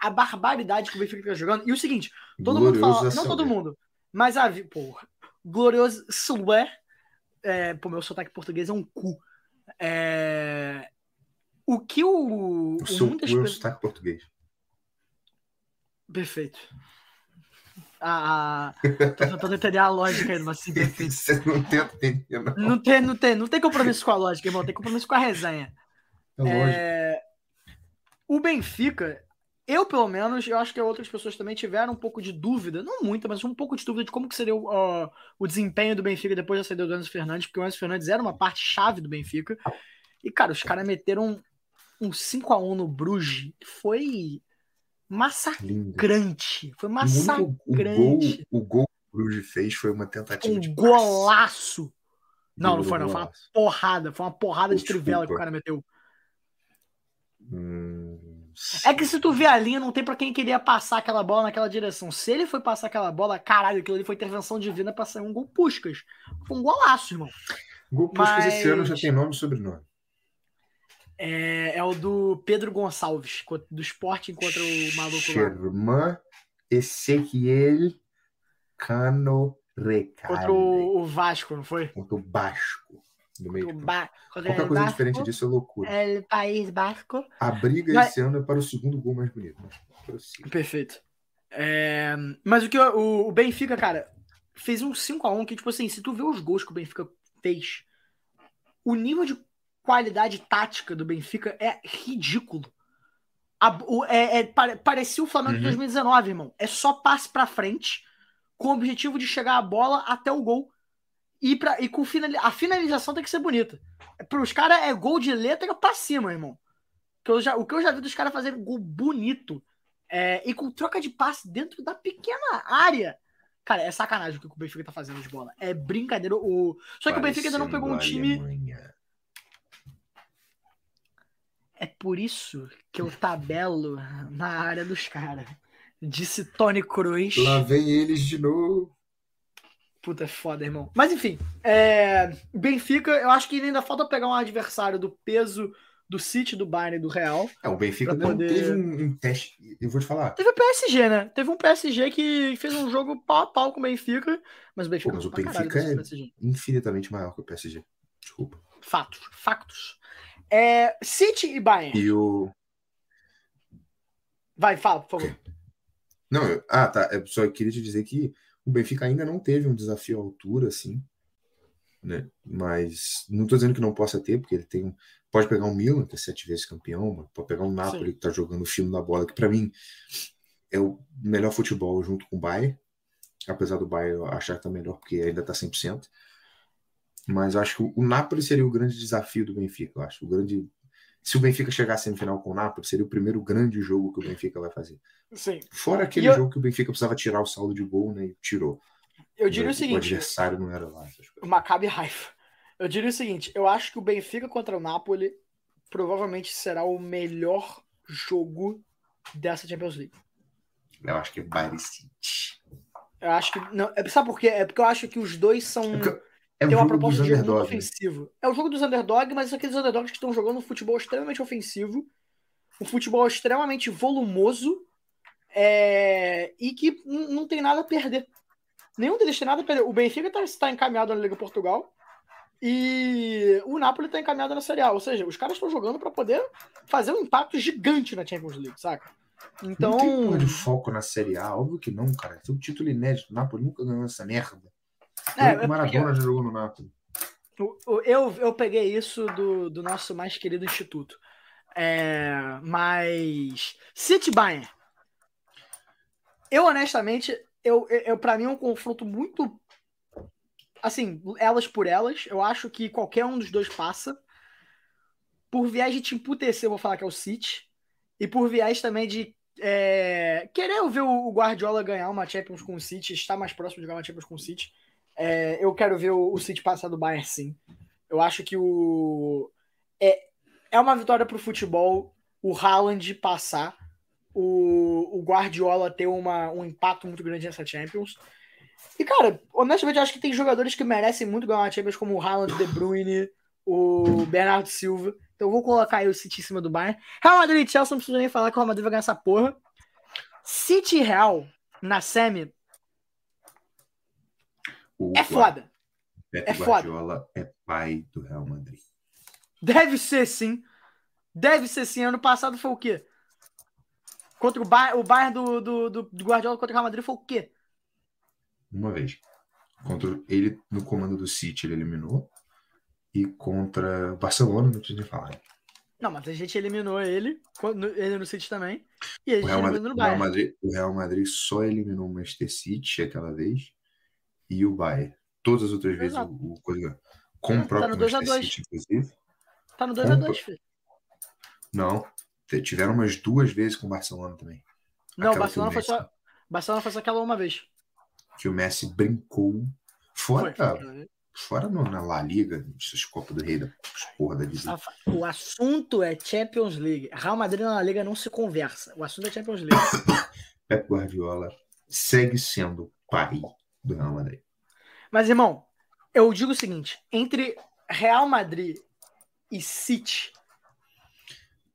A barbaridade que o Benfica tá jogando. E o seguinte, todo mundo Glorioso fala. a Não todo mundo, mas a. Porra. Glorioso Silver. É, pô, meu sotaque português é um cu. É, o que o. O seu muitas sotaque português. Perfeito. A, a... Tô tentando entender a lógica aí, mas assim, perfeito. Você não tenta entender, não. Não tem, não tem, não tem compromisso com a lógica, irmão. Tem compromisso com a resenha. É. É, O Benfica, eu pelo menos, eu acho que outras pessoas também tiveram um pouco de dúvida, não muita, mas um pouco de dúvida de como que seria o, o desempenho do Benfica depois da saída do Enzo Fernandes, porque o Enzo Fernandes era uma parte chave do Benfica. E, cara, os caras meteram um 5x1 no Bruges, foi massacrante. Lindo. Foi O único- o gol, massacrante. o gol que o Bruges fez foi uma tentativa de Um passe. golaço. Não, não foi, não. Foi uma porrada. Foi uma porrada de trivela que o cara meteu. Hum, É que se tu vê a linha, não tem pra quem queria passar aquela bola naquela direção. Se ele foi passar aquela bola, caralho, aquilo ali foi intervenção divina pra sair um gol Puscas. Foi um golaço, irmão. Gol Puskas esse ano já Mas- tem nome e sobrenome. É, é o do Pedro Gonçalves, do Sporting contra o maluco. Sherman Ezequiel Cano Recalde. Contra o, Vasco, não foi? Contra o Basco. No meio ba... Qualquer coisa Vasco, diferente disso é loucura. É o País Basco. A briga Mas- esse ano é para o segundo gol mais bonito. Perfeito. É, Mas o que o, o Benfica, cara, fez um 5x1 que, tipo assim, se tu vê os gols que o Benfica fez, o nível de qualidade tática do Benfica é ridículo. A- o- é- é- pare- parecia o Flamengo de Uhum. 2019, irmão. É só passe pra frente com o objetivo de chegar a bola até o gol. E, pra, e com a finalização tem que ser bonita. Para os caras é gol de letra pra cima, irmão. Que eu já, o que eu já vi dos caras fazerem gol bonito é, e com troca de passe dentro da pequena área. Cara, é sacanagem o que o Benfica tá fazendo de bola. É brincadeira. O... Só que o Benfica ainda não pegou um time. Alemanha. É por isso que eu tabelo na área dos caras. Disse Tony Cruz. Lá vem eles de novo. Puta, é foda, irmão. Mas enfim, é... Benfica, eu acho que ainda falta pegar um adversário do peso do City, do Bayern e do Real. É, o Benfica poder... teve um, um, teste, eu vou te falar. Teve o PSG, né? Teve um PSG que fez um jogo pau a pau com o Benfica, mas o Benfica, Pô, mas o Benfica é infinitamente maior que o PSG. Desculpa. Fatos, factos. É, City e Bayern. E o. Vai, fala, por favor. Não, eu... ah, tá. Eu só queria te dizer que o Benfica ainda não teve um desafio à altura, assim. Né? Mas não estou dizendo que não possa ter, porque ele tem. Pode pegar um Milan, que é sete vezes campeão, pode pegar um Napoli Sim. que está jogando o filme da bola, que para mim é o melhor futebol junto com o Bayern. Apesar do Bayern achar que tá melhor, porque ainda está 100%. Mas eu acho que o Napoli seria o grande desafio do Benfica. Eu acho o grande. Se o Benfica chegar à semifinal com o Napoli, seria o primeiro grande jogo que o Benfica vai fazer. Sim. Fora aquele eu... jogo que o Benfica precisava tirar o saldo de gol, né? E tirou. Eu diria o, o seguinte: o adversário não era lá. O Maccabi Haifa. Eu diria o seguinte: eu acho que o Benfica contra o Napoli provavelmente será o melhor jogo dessa Champions League. Eu acho que é Bayern City. Eu acho que. Não, é, sabe por quê? É porque eu acho que os dois são. É é tem uma proposta de jogo muito ofensivo. É o jogo dos underdogs, mas são aqueles underdogs que estão jogando um futebol extremamente ofensivo, um futebol extremamente volumoso é... e que não tem nada a perder. Nenhum deles tem nada a perder. O Benfica está tá encaminhado na Liga Portugal e o Napoli está encaminhado na Série A. Ou seja, os caras estão jogando para poder fazer um impacto gigante na Champions League, saca? Então. Não tem porra de foco na Série A, óbvio que não, cara. É o título inédito. O Napoli nunca ganhou essa merda. É, Maradona já jogou no Napoli. Eu, eu peguei isso do, do nosso mais querido instituto. É, mas. City Bayern. Eu, honestamente, eu, eu, para mim é um confronto muito. Assim, elas por elas. Eu acho que qualquer um dos dois passa. Por viés de te emputecer, eu vou falar que é o City. E por viés também de é, querer ver o Guardiola ganhar uma Champions com o City, estar mais próximo de ganhar uma Champions com o City. É, eu quero ver o, o City passar do Bayern, sim. Eu acho que o é, é uma vitória para o futebol o Haaland passar, o, o Guardiola ter uma, um impacto muito grande nessa Champions. E, cara, honestamente, eu acho que tem jogadores que merecem muito ganhar uma Champions, como o Haaland, De Bruyne, o Bernardo Silva. Então vou colocar aí o City em cima do Bayern. Real Madrid e Chelsea, não preciso nem falar que o Real Madrid vai ganhar essa porra. City Real, na semi, o é foda. Pep é Guardiola foda. é pai do Real Madrid. Deve ser sim. Deve ser sim. Ano passado foi o quê? Contra o Bayern, o Bayern do, do, do, Guardiola contra o Real Madrid foi o quê? Uma vez. Contra ele, no comando do City, ele eliminou. E contra o Barcelona, não precisa nem falar. Não, mas a gente eliminou ele, ele no City também. E o Real, Madrid, no Bayern. Real Madrid, o Real Madrid só eliminou o Manchester City aquela vez e o Bayern. Todas as outras vezes o, o coisa com o tá próprio tá Manchester City, inclusive. Tá no 2x2, filho. Não. Tiveram umas duas vezes com o Barcelona também. Não, o Barcelona, foi só, Barcelona foi só aquela uma vez. Que o Messi brincou. Fora, foi, foi. fora no, na La Liga, essas Copas do Rei da porra da vida. O assunto é Champions League. Real Madrid na La Liga não se conversa. O assunto é Champions League. Pep Guardiola segue sendo pai do Real Madrid. Mas, irmão, eu digo o seguinte: entre Real Madrid e City.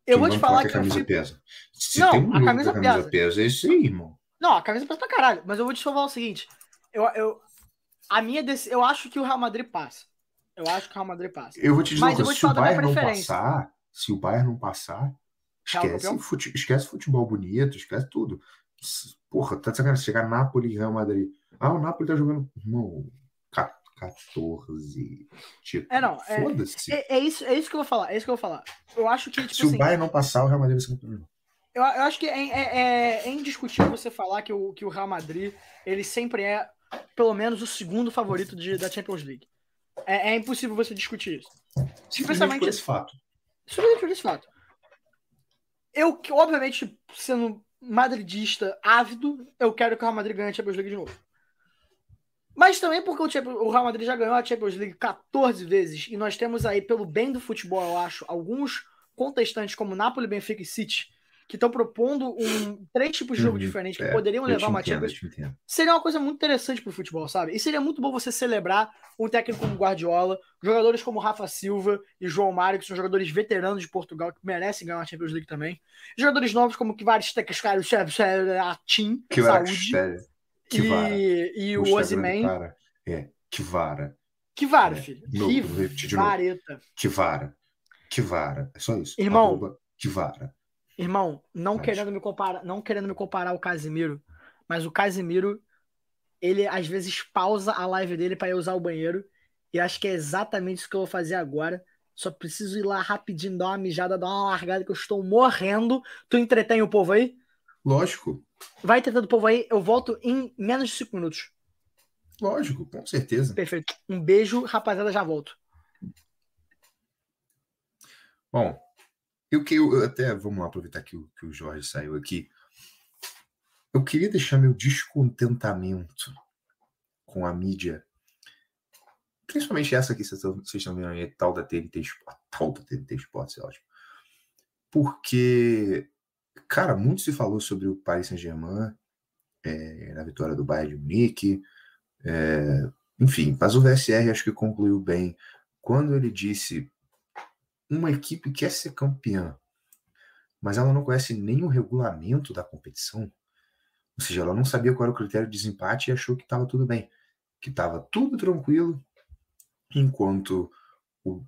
Eu vou te falar que. A camisa pesa. Se não, um a camisa, a camisa pesa. pesa. É isso aí, irmão. Não, a camisa pesa pra caralho. Mas eu vou te falar o seguinte: eu, eu, a minha eu acho que o Real Madrid passa. Eu acho que o Real Madrid passa. Eu vou te dizer mas uma se o Bayern não passar, se o Bayern não passar, esquece, fute, esquece futebol bonito, esquece tudo. Porra, tá de chegar Napoli e Real Madrid. Ah, o Napoli tá jogando. Irmão, 14 títulos. É, não. É, Foda-se. É, é, isso, é isso que eu vou falar. É isso que eu vou falar. Eu acho que. Tipo, Se assim, o Bayern não passar, o Real Madrid vai ser campeão. Eu, eu acho que é, é, é, é, indiscutível você falar que o, que o Real Madrid ele sempre é, pelo menos, o segundo favorito de, da Champions League. É, é impossível você discutir isso. Simplesmente por esse fato. Simplesmente por esse fato. Eu, obviamente, sendo madridista ávido, eu quero que o Real Madrid ganhe a Champions League de novo. Mas também porque o, Real Madrid já ganhou a Champions League 14 vezes e nós temos aí, pelo bem do futebol, eu acho, alguns contestantes como Napoli, Benfica e City que estão propondo um, três tipos de jogo uhum, diferentes que é, poderiam levar uma Champions. Seria uma coisa muito interessante pro futebol, sabe? E seria muito bom você celebrar um técnico como Guardiola, jogadores como Rafa Silva e João Mário, que são jogadores veteranos de Portugal que merecem ganhar uma Champions League também. Jogadores novos como Kivaris Tekeskari, Atim, Saúde. E, e o Ozyman. É, Kivara. Kivara, é, filho. Que vareta. Kivara. Kivara. É só isso. Irmão. Kivara. Irmão, não querendo me comparar, não querendo me comparar ao Casimiro, mas o Casimiro, ele às vezes pausa a live dele para ir usar o banheiro, e acho que é exatamente isso que eu vou fazer agora. Só preciso ir lá rapidinho, dar uma mijada, dar uma largada, que eu estou morrendo. Tu entretém o povo aí? Lógico. Vai entretendo o povo aí, eu volto em menos de 5 minutos. Lógico, com certeza. Perfeito. Um beijo, rapaziada, já volto. Bom, eu que eu até vamos lá aproveitar que o, que o Jorge saiu aqui. Eu queria deixar meu descontentamento com a mídia, principalmente essa que vocês estão vendo aí, tal da TNT Sport, tal da TNT Sport, é ótimo. Porque, cara, muito se falou sobre o Paris Saint-Germain é, na vitória do Bayern de Munique, é, enfim, mas o VSR acho que concluiu bem. Quando ele disse uma equipe quer ser campeã, mas ela não conhece nem o regulamento da competição, ou seja, ela não sabia qual era o critério de desempate e achou que estava tudo bem, que estava tudo tranquilo, enquanto o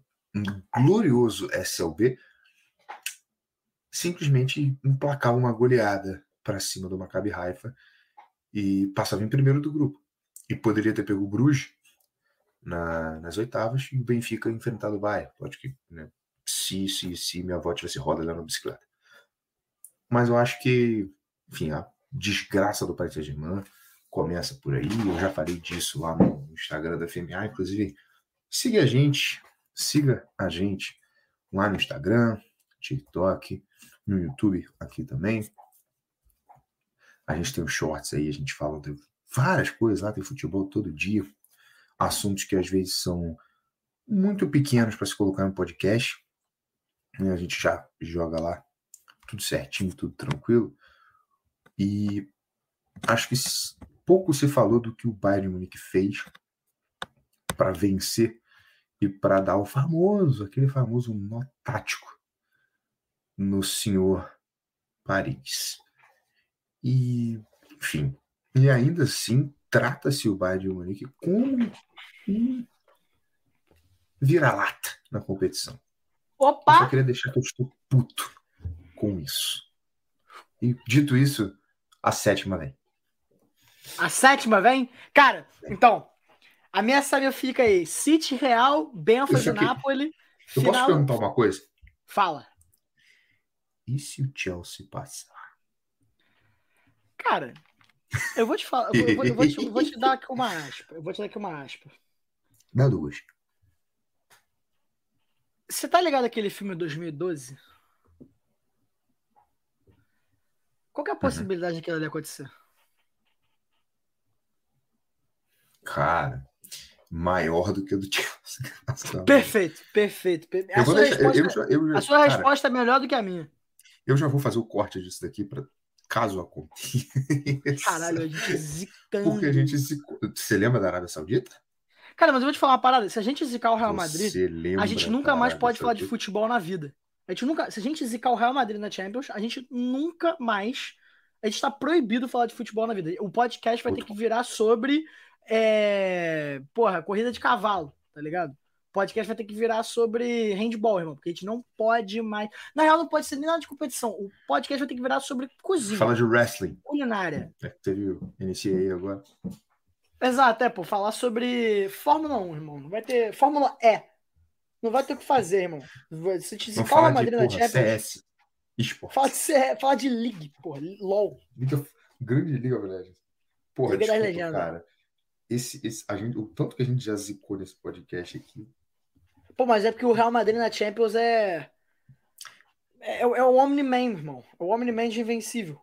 glorioso SLB simplesmente emplacava uma goleada para cima do Maccabi Haifa e passava em primeiro do grupo. E poderia ter pego o Bruges na, nas oitavas e o Benfica enfrentado o Bayern. Pode que né, se, se, se minha avó tivesse roda lá na bicicleta. Mas eu acho que, enfim, a desgraça do Paris Saint-Germain começa por aí. Eu já falei disso lá no Instagram da FMA. Inclusive, siga a gente, siga a gente lá no Instagram, TikTok, no YouTube aqui também. A gente tem os shorts aí, a gente fala de várias coisas lá, tem futebol todo dia. Assuntos que às vezes são muito pequenos para se colocar no podcast. A gente já joga lá tudo certinho, tudo tranquilo. E acho que pouco se falou do que o Bayern Munique fez para vencer e para dar o famoso, aquele famoso nó tático no senhor Paris. E, enfim, e ainda assim trata-se o Bayern de Munique como um vira-lata na competição. Opa! Eu só queria deixar que eu estou puto com isso. E dito isso, a sétima vem. A sétima vem? Cara, então, a minha série fica aí: City Real, Benfica de Napoli. Eu final... posso perguntar uma coisa? Fala. E se o Chelsea passar? Cara, eu vou te falar, eu vou, eu vou, te, vou te dar aqui uma aspa. Eu vou te dar aqui uma aspa. Dá duas. Você tá ligado aquele filme 2012? Qual é a uhum. possibilidade uhum. daquilo ali acontecer? Cara, maior do que o do Chelsea. Perfeito, perfeito. A sua, deixar, resposta, eu, eu, eu, a sua cara, resposta é melhor do que a minha. Eu já vou fazer o corte disso daqui para caso aconteça. Caralho, a gente zicando. Porque a gente zicou. Você lembra da Arábia Saudita? Cara, mas eu vou te falar uma parada. Se a gente zicar o Real Madrid, a gente nunca mais pode falar de futebol na vida. A gente nunca. Se a gente zicar o Real Madrid na Champions, a gente nunca mais. A gente tá proibido falar de futebol na vida. O podcast vai ter que virar sobre. É, porra, corrida de cavalo, tá ligado? O podcast vai ter que virar sobre handball, irmão, porque a gente não pode mais. Na real, não pode ser nem nada de competição. O podcast vai ter que virar sobre cozinha. Fala de wrestling. Culinária. É, teve o aí agora. Exato, é, pô, falar sobre Fórmula 1, irmão. Não vai ter. Fórmula E. Não vai ter o que fazer, irmão. Se te se fala Madrid na Champions. CS. Esporte. Fala de, C... fala de League, porra. LOL. Liga... Grande Liga of Legends. Porra, Liga desculpa, cara. esse, esse, a gente, o tanto que a gente já zicou nesse podcast aqui. Pô, mas é porque o Real Madrid na Champions é. É, é o Omni-Man, irmão. É o Omni-Man de invencível.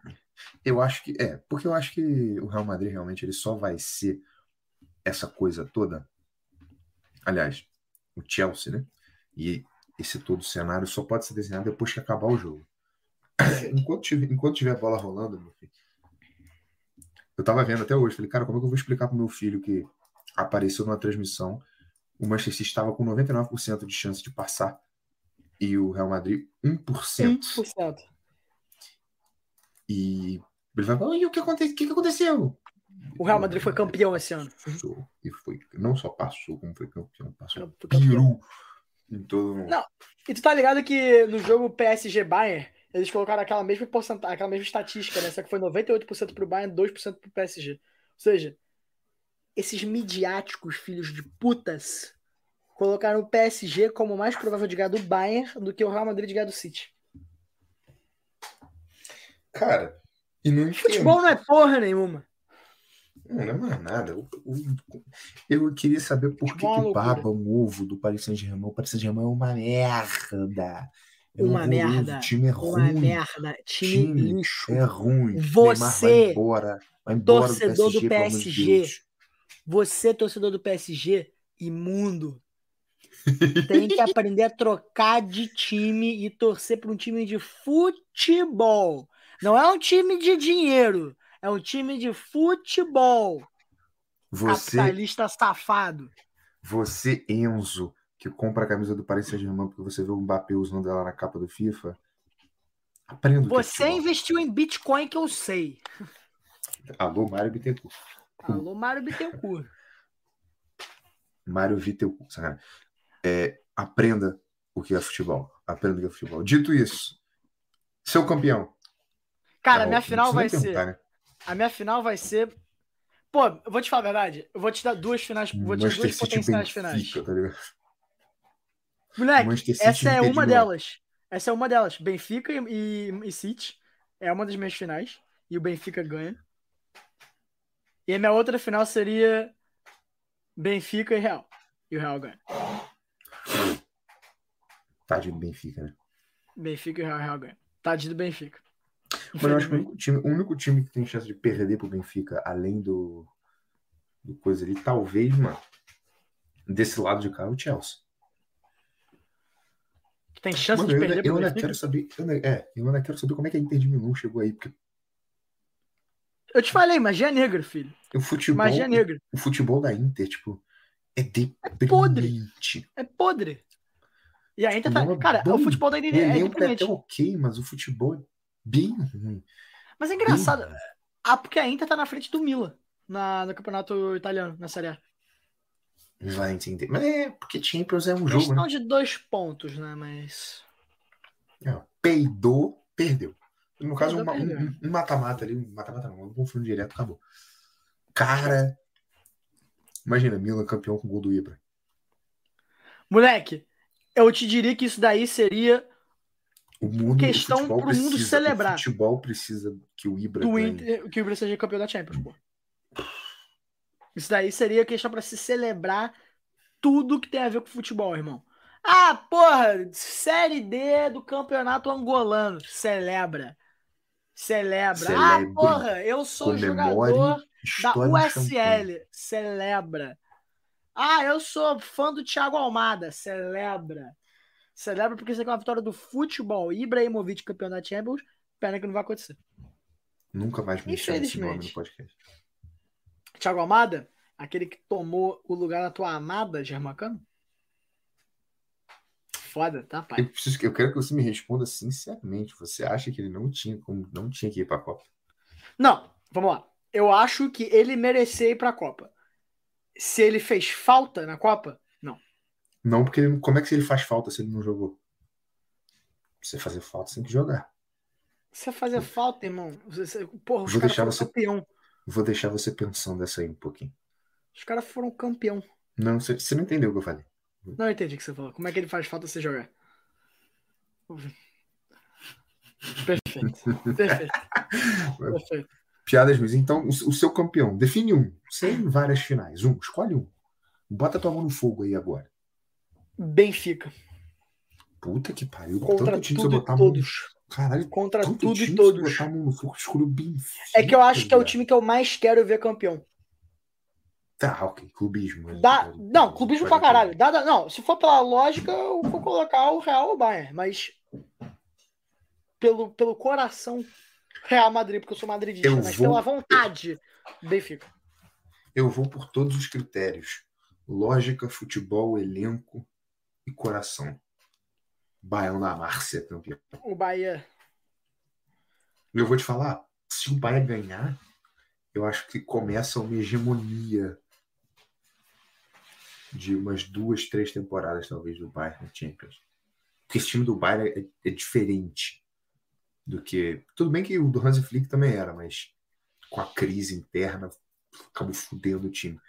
Eu acho que. É, porque eu acho que o Real Madrid realmente ele só vai ser essa coisa toda. Aliás, o Chelsea, né? E esse todo cenário só pode ser desenhado depois que acabar o jogo. Enquanto tiver, enquanto tiver a bola rolando, meu filho, eu tava vendo até hoje, falei, cara, como é que eu vou explicar pro meu filho que apareceu numa transmissão, o Manchester City estava com 99% de chance de passar e o Real Madrid 1%. 1%. E ele vai falar, e o que, aconte... o que aconteceu? O Real Madrid foi campeão esse ano. Passou, e foi, não só passou, como foi campeão, passou piru em todo mundo. Não, e tu tá ligado que no jogo PSG Bayern, eles colocaram aquela mesma porcentagem, aquela mesma estatística, né? Só que foi 98% pro Bayern, 2% pro PSG. Ou seja, esses midiáticos filhos de putas colocaram o PSG como mais provável de ganhar do Bayern do que o Real Madrid de ganhar do City. Cara, e não Futebol não é porra nenhuma. Não, não é mais nada. Eu, eu, eu queria saber por que, que babam um ovo do Paris Saint-Germain. O Paris Saint-Germain é uma merda. É uma merda. O time é uma ruim. merda. Time, time lixo. É ruim. Você, vai embora. Vai embora torcedor do PSG. Do PSG você, torcedor do PSG, imundo. Tem que aprender a trocar de time e torcer para um time de futebol. Não é um time de dinheiro, é um time de futebol. Você, Capitalista safado. Você, Enzo, que compra a camisa do Paris Saint-Germain porque você vê o Mbappé usando ela na capa do FIFA. Aprenda. Você é investiu em Bitcoin que eu sei. Alô, Mário Bittencourt. Alô, Mário Bittencourt. Mário Bittencourt, sabe? É, aprenda o que é futebol. Aprenda o que é futebol. Dito isso, seu campeão. Cara, a minha final vai ser. Né? A minha final vai ser. Pô, eu vou te falar a verdade. Eu vou te dar duas finais. Vou te dar duas potenciais finais. Tá Moleque, essa é uma delas. Essa é uma delas. Benfica e, e, e City é uma das minhas finais. E o Benfica ganha. E a minha outra final seria Benfica e Real. E o Real ganha. Tadinho do Benfica, né? Benfica e Real, Real ganha. Tadinho do Benfica. Mas eu acho que o único, time, o único time que tem chance de perder pro Benfica, além do, do coisa ali, talvez, mano, desse lado de cá é o Chelsea. Tem chance mano, de perder eu, eu ainda quero saber, eu ainda, é, eu ainda quero saber como é que a Inter de Milão chegou aí, porque eu te falei, magia negra, filho. O futebol, magia negra. O futebol da Inter, tipo, é deprimente. É podre. É podre. E a Inter tá. É cara, bom. o futebol da Inter é, é. É até ok, mas o futebol é bem ruim. Mas é engraçado. Bem... Ah, porque a Inter tá na frente do Milan na, no campeonato italiano, na Série A. Vai entender. Mas é porque Champions é um jogo. Questão né? de dois pontos, né? Mas. É, peidou, perdeu. No caso, um mata-mata ali, um mata-mata não, um confronto direto, acabou. Cara, imagina, Milan campeão com gol do Ibra. Moleque, eu te diria que isso daí seria o mundo, questão o pro mundo celebrar. O futebol precisa que o Ibra do Inter, que o Ibra seja campeão da Champions, pô. Isso daí seria questão para se celebrar tudo que tem a ver com futebol, irmão. Ah, porra, Série D do Campeonato Angolano. Celebra. Celebra. Celebre, ah, porra, eu sou jogador da USL. Celebra. Ah, eu sou fã do Thiago Almada. Celebra. Celebra porque isso aqui é uma vitória do futebol. Ibrahimovic campeão da Champions. Pena que não vai acontecer. Nunca mais me esse nome no podcast. Thiago Almada? Aquele que tomou o lugar da tua amada, Germacano? Foda, tá, pai? Eu, preciso, eu quero que você me responda sinceramente. Você acha que ele não tinha como não tinha que ir pra Copa? Não, vamos lá. Eu acho que ele merecia ir pra Copa. Se ele fez falta na Copa, não. Não, porque ele, como é que ele faz falta se ele não jogou? Você fazer falta, você tem que jogar. Você fazer falta, irmão. Você, porra, os vou deixar você campeão. Vou deixar você pensando essa aí um pouquinho. Os caras foram campeão. Não, você, você não entendeu o que eu falei. Não entendi o que você falou. Como é que ele faz falta você jogar? Perfeito. Perfeito. Perfeito. Piadas ruins. Então, o, seu campeão, define um, sem várias finais. Um, escolhe um. Bota tua mão no fogo aí agora. Benfica. Puta que pariu. Contra Tanto tudo e botar a mão todos. Caralho, Contra tudo e todos. botar a mão no fogo, escolheu Benfica, É que eu acho que é o time que eu mais quero ver campeão. Tá, ok. Clubismo. Dá, Pode- não, clubismo pra caralho. Dá, dá- não, se for pela lógica, eu vou colocar o Real ou o Bayern, mas pelo, pelo coração, Real Madrid, porque eu sou madridista, Eu mas vou- pela vontade, Benfica. Eu vou por todos os critérios: lógica, futebol, elenco e coração. Baião da Márcia, campeão. O Bahia. Eu vou te falar: se o Bahia ganhar, eu acho que começa uma hegemonia de umas duas, três temporadas, talvez, do Bayern na Champions. Porque esse time do Bayern é, é diferente do que. Tudo bem que o do Hansi Flick também era, mas com a crise interna acabou fudendo o time.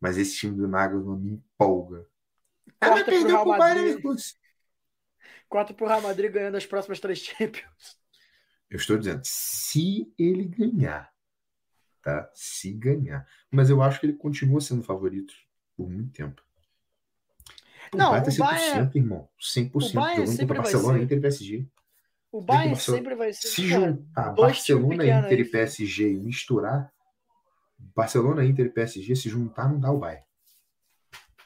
Mas esse time do Nagelsmann me empolga. Ah, Corta vai pro Bayern. Leverkusen. Corta pro Real Madrid ganhando as próximas três Champions. Eu estou dizendo, se ele ganhar, tá? Se ganhar. Mas eu acho que ele continua sendo favorito por muito tempo. Pô, Não, vai ter o 100%, Bayern- irmão. 100%. o Bayern jogando sempre contra Barcelona, ser. Inter e PSG. O Bayern Barcelona- sempre vai ser. Se juntar Barcelona, Inter e PSG e misturar, Barcelona, Inter e PSG, se juntar, não dá o Bayern.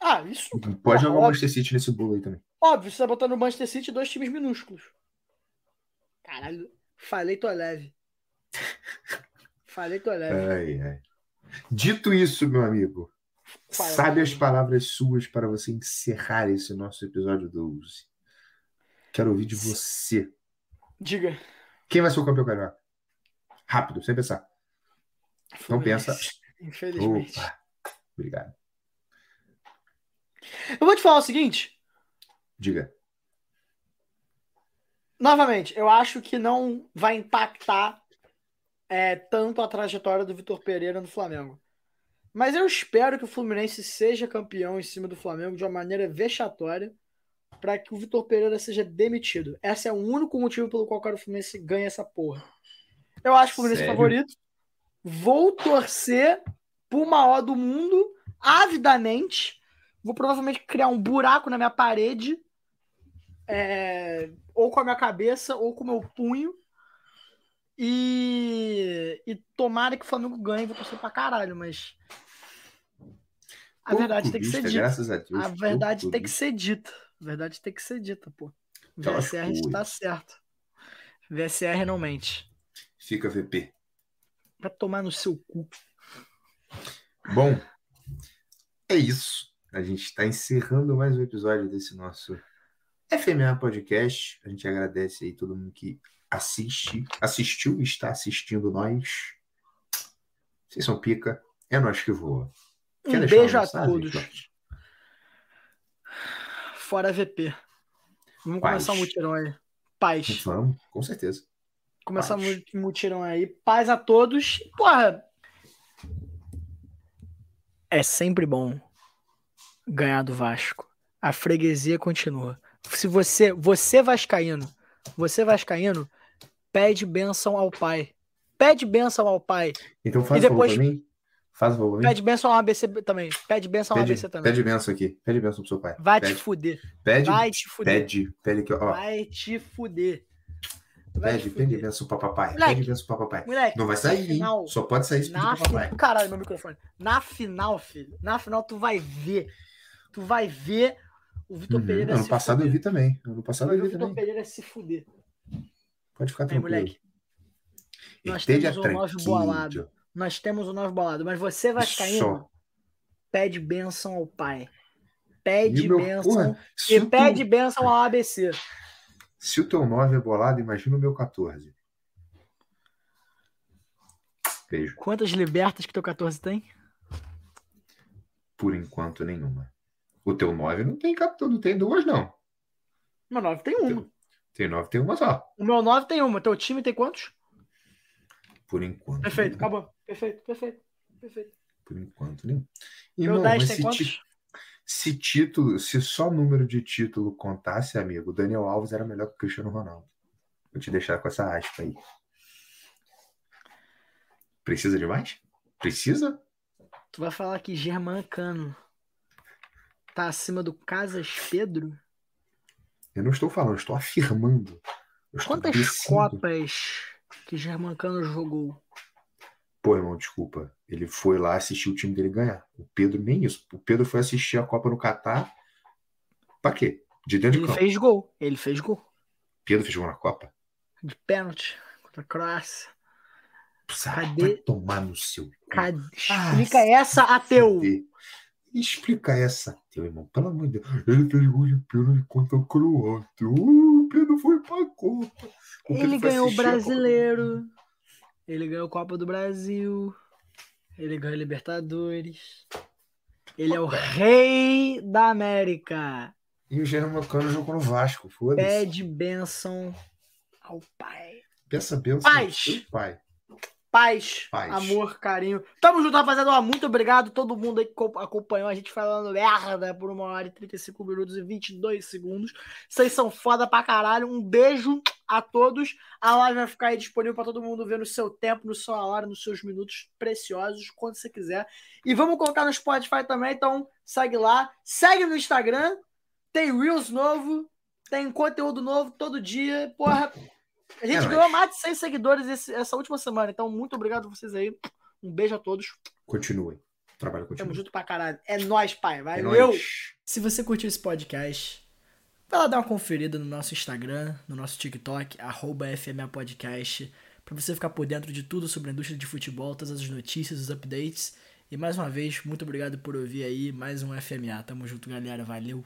Ah, isso. Pode Porra, jogar o. Manchester City nesse bolo aí também. Óbvio, você tá botando no Manchester City dois times minúsculos. Caralho, falei, tô leve. Falei, tô leve. Ai, ai. Dito isso, meu amigo, Sabe as palavras suas para você encerrar esse nosso episódio 12. Quero ouvir de você. Diga. Quem vai ser o campeão carioca? Rápido, sem pensar. Não pensa. Infelizmente. Opa. Obrigado. Eu vou te falar o seguinte. Diga. Novamente, eu acho que não vai impactar é, tanto a trajetória do Vitor Pereira no Flamengo. Mas eu espero que o Fluminense seja campeão em cima do Flamengo de uma maneira vexatória para que o Vitor Pereira seja demitido. Esse é o único motivo pelo qual eu quero que o Fluminense ganhe essa porra. Eu acho o Fluminense Sério? favorito. Vou torcer por maior do mundo, avidamente. Vou provavelmente criar um buraco na minha parede é, ou com a minha cabeça, ou com o meu punho. E, e tomara que o Flamengo ganhe, vou torcer pra caralho, mas. A verdade tem que ser dita. Graças a Deus. A verdade tem que ser dita. A verdade tem que ser dita, pô. Aquelas VSR está certo. VSR não mente. Fica VP. Vai tomar no seu cu. Bom, é isso. A gente está encerrando mais um episódio desse nosso FMA Podcast. A gente agradece aí todo mundo que assiste, assistiu e está assistindo nós. Vocês são pica. É nós que voa. Um Quer deixar beijo a todos. Fora VP. Vamos Paz. começar o mutirão aí. Paz. Vamos, com certeza. Começar o mutirão aí. Paz a todos. Porra. É sempre bom ganhar do Vasco. A freguesia continua. Se você, você vascaíno, você vascaíno, pede bênção ao pai. Pede bênção ao pai. Então faz E um favor depois- pra mim. Faz favor pra mim. Pede bênção ao ABC também. Pede bênção ao Pede, ABC também. pede benção aqui. Pede benção pro seu pai. Vai pede, te fuder. pede, Vai te fuder. pede, pede aqui, ó. Vai te fuder. Vai Pede, te pede benção pra papai. Moleque. Pede benção pra papai. Moleque, Não vai sair, hein? final- Só pode sair se pedir Na pra papai. final, caralho, meu microfone. Na final, filho. Na final, tu vai ver. Tu vai ver o Vitor Uhum. Pereira Ano se passado fuder. eu vi também. Ano passado eu ver o vi Vitor também. Pereira se fuder. Pode ficar tranquilo. moleque. Nós Esteja temos um tranquilo. bolado. Nós temos o nove bolado. Mas você, Vascaíno, Só. pede bênção ao pai. Pede meu- bênção. porra, E o pede bênção ao ABC. se o teu 9 é bolado, imagina o meu 14. Beijo. Quantas libertas que teu 14 tem? Por enquanto, nenhuma. O teu 9 não tem capitão, não tem duas, não. O meu 9 tem uma. Tem 9, tem uma só. O meu 9 tem uma. Teu time tem quantos? Por enquanto. Perfeito, acabou. Perfeito, perfeito. Perfeito. Por enquanto, nenhum. Meu Irmão, 10 mas tem se, se título, se só número de título contasse, amigo, o Daniel Alves era melhor que o Cristiano Ronaldo. Vou te deixar com essa aspa aí. Precisa de mais? Precisa? Tu vai falar que Germancano tá acima do Casas Pedro? Eu não estou falando, estou afirmando. Eu estou Quantas descendo. Copas que Germancano jogou? Pô, irmão, desculpa. Ele foi lá assistir o time dele ganhar. O Pedro nem isso. O Pedro foi assistir a Copa no Catar. Pra quê? De dentro de Ele campo. fez gol. Ele fez gol. Pedro fez gol na Copa? De pênalti contra a Croácia. Sabe, Cadê? Vai tomar no seu. Cadê? Ah, Explica essa, ateu. Explica essa, teu irmão. Pelo amor de Deus. Ele fez gol de pênalti contra a Croácia. Uh, o Pedro foi pra Copa. O Ele ganhou o brasileiro. Ele ganhou Copa do Brasil. Ele ganhou a Libertadores. Ele é o rei da América. E o Germancano jogou no Vasco, foda-se. Pede bênção ao pai. Peça benção. Paz. ao Pai. Paz, Paz. amor, carinho. Tamo junto, rapaziada. Muito obrigado a todo mundo aí que co- acompanhou a gente falando merda por uma hora e 35 minutos e 22 segundos. Vocês são foda pra caralho. Um beijo a todos. A live vai ficar aí disponível pra todo mundo ver no seu tempo, no seu hora, nos seus minutos preciosos, quando você quiser. E vamos contar no Spotify também, então segue lá. Segue no Instagram. Tem Reels novo. Tem conteúdo novo todo dia. Porra, a gente É ganhou nóis. mais de 100 seguidores esse- essa última semana. Então, muito obrigado a vocês aí. Um beijo a todos. Continuem. O trabalho Tamo continua. junto pra caralho. É nóis, pai. É Valeu. nóis. Se você curtiu esse podcast, vai lá dar uma conferida no nosso Instagram, no nosso TikTok, arroba FMA Podcast, pra você ficar por dentro de tudo sobre a indústria de futebol, todas as notícias, os updates. E mais uma vez, muito obrigado por ouvir aí mais um FMA. Tamo junto, galera. Valeu.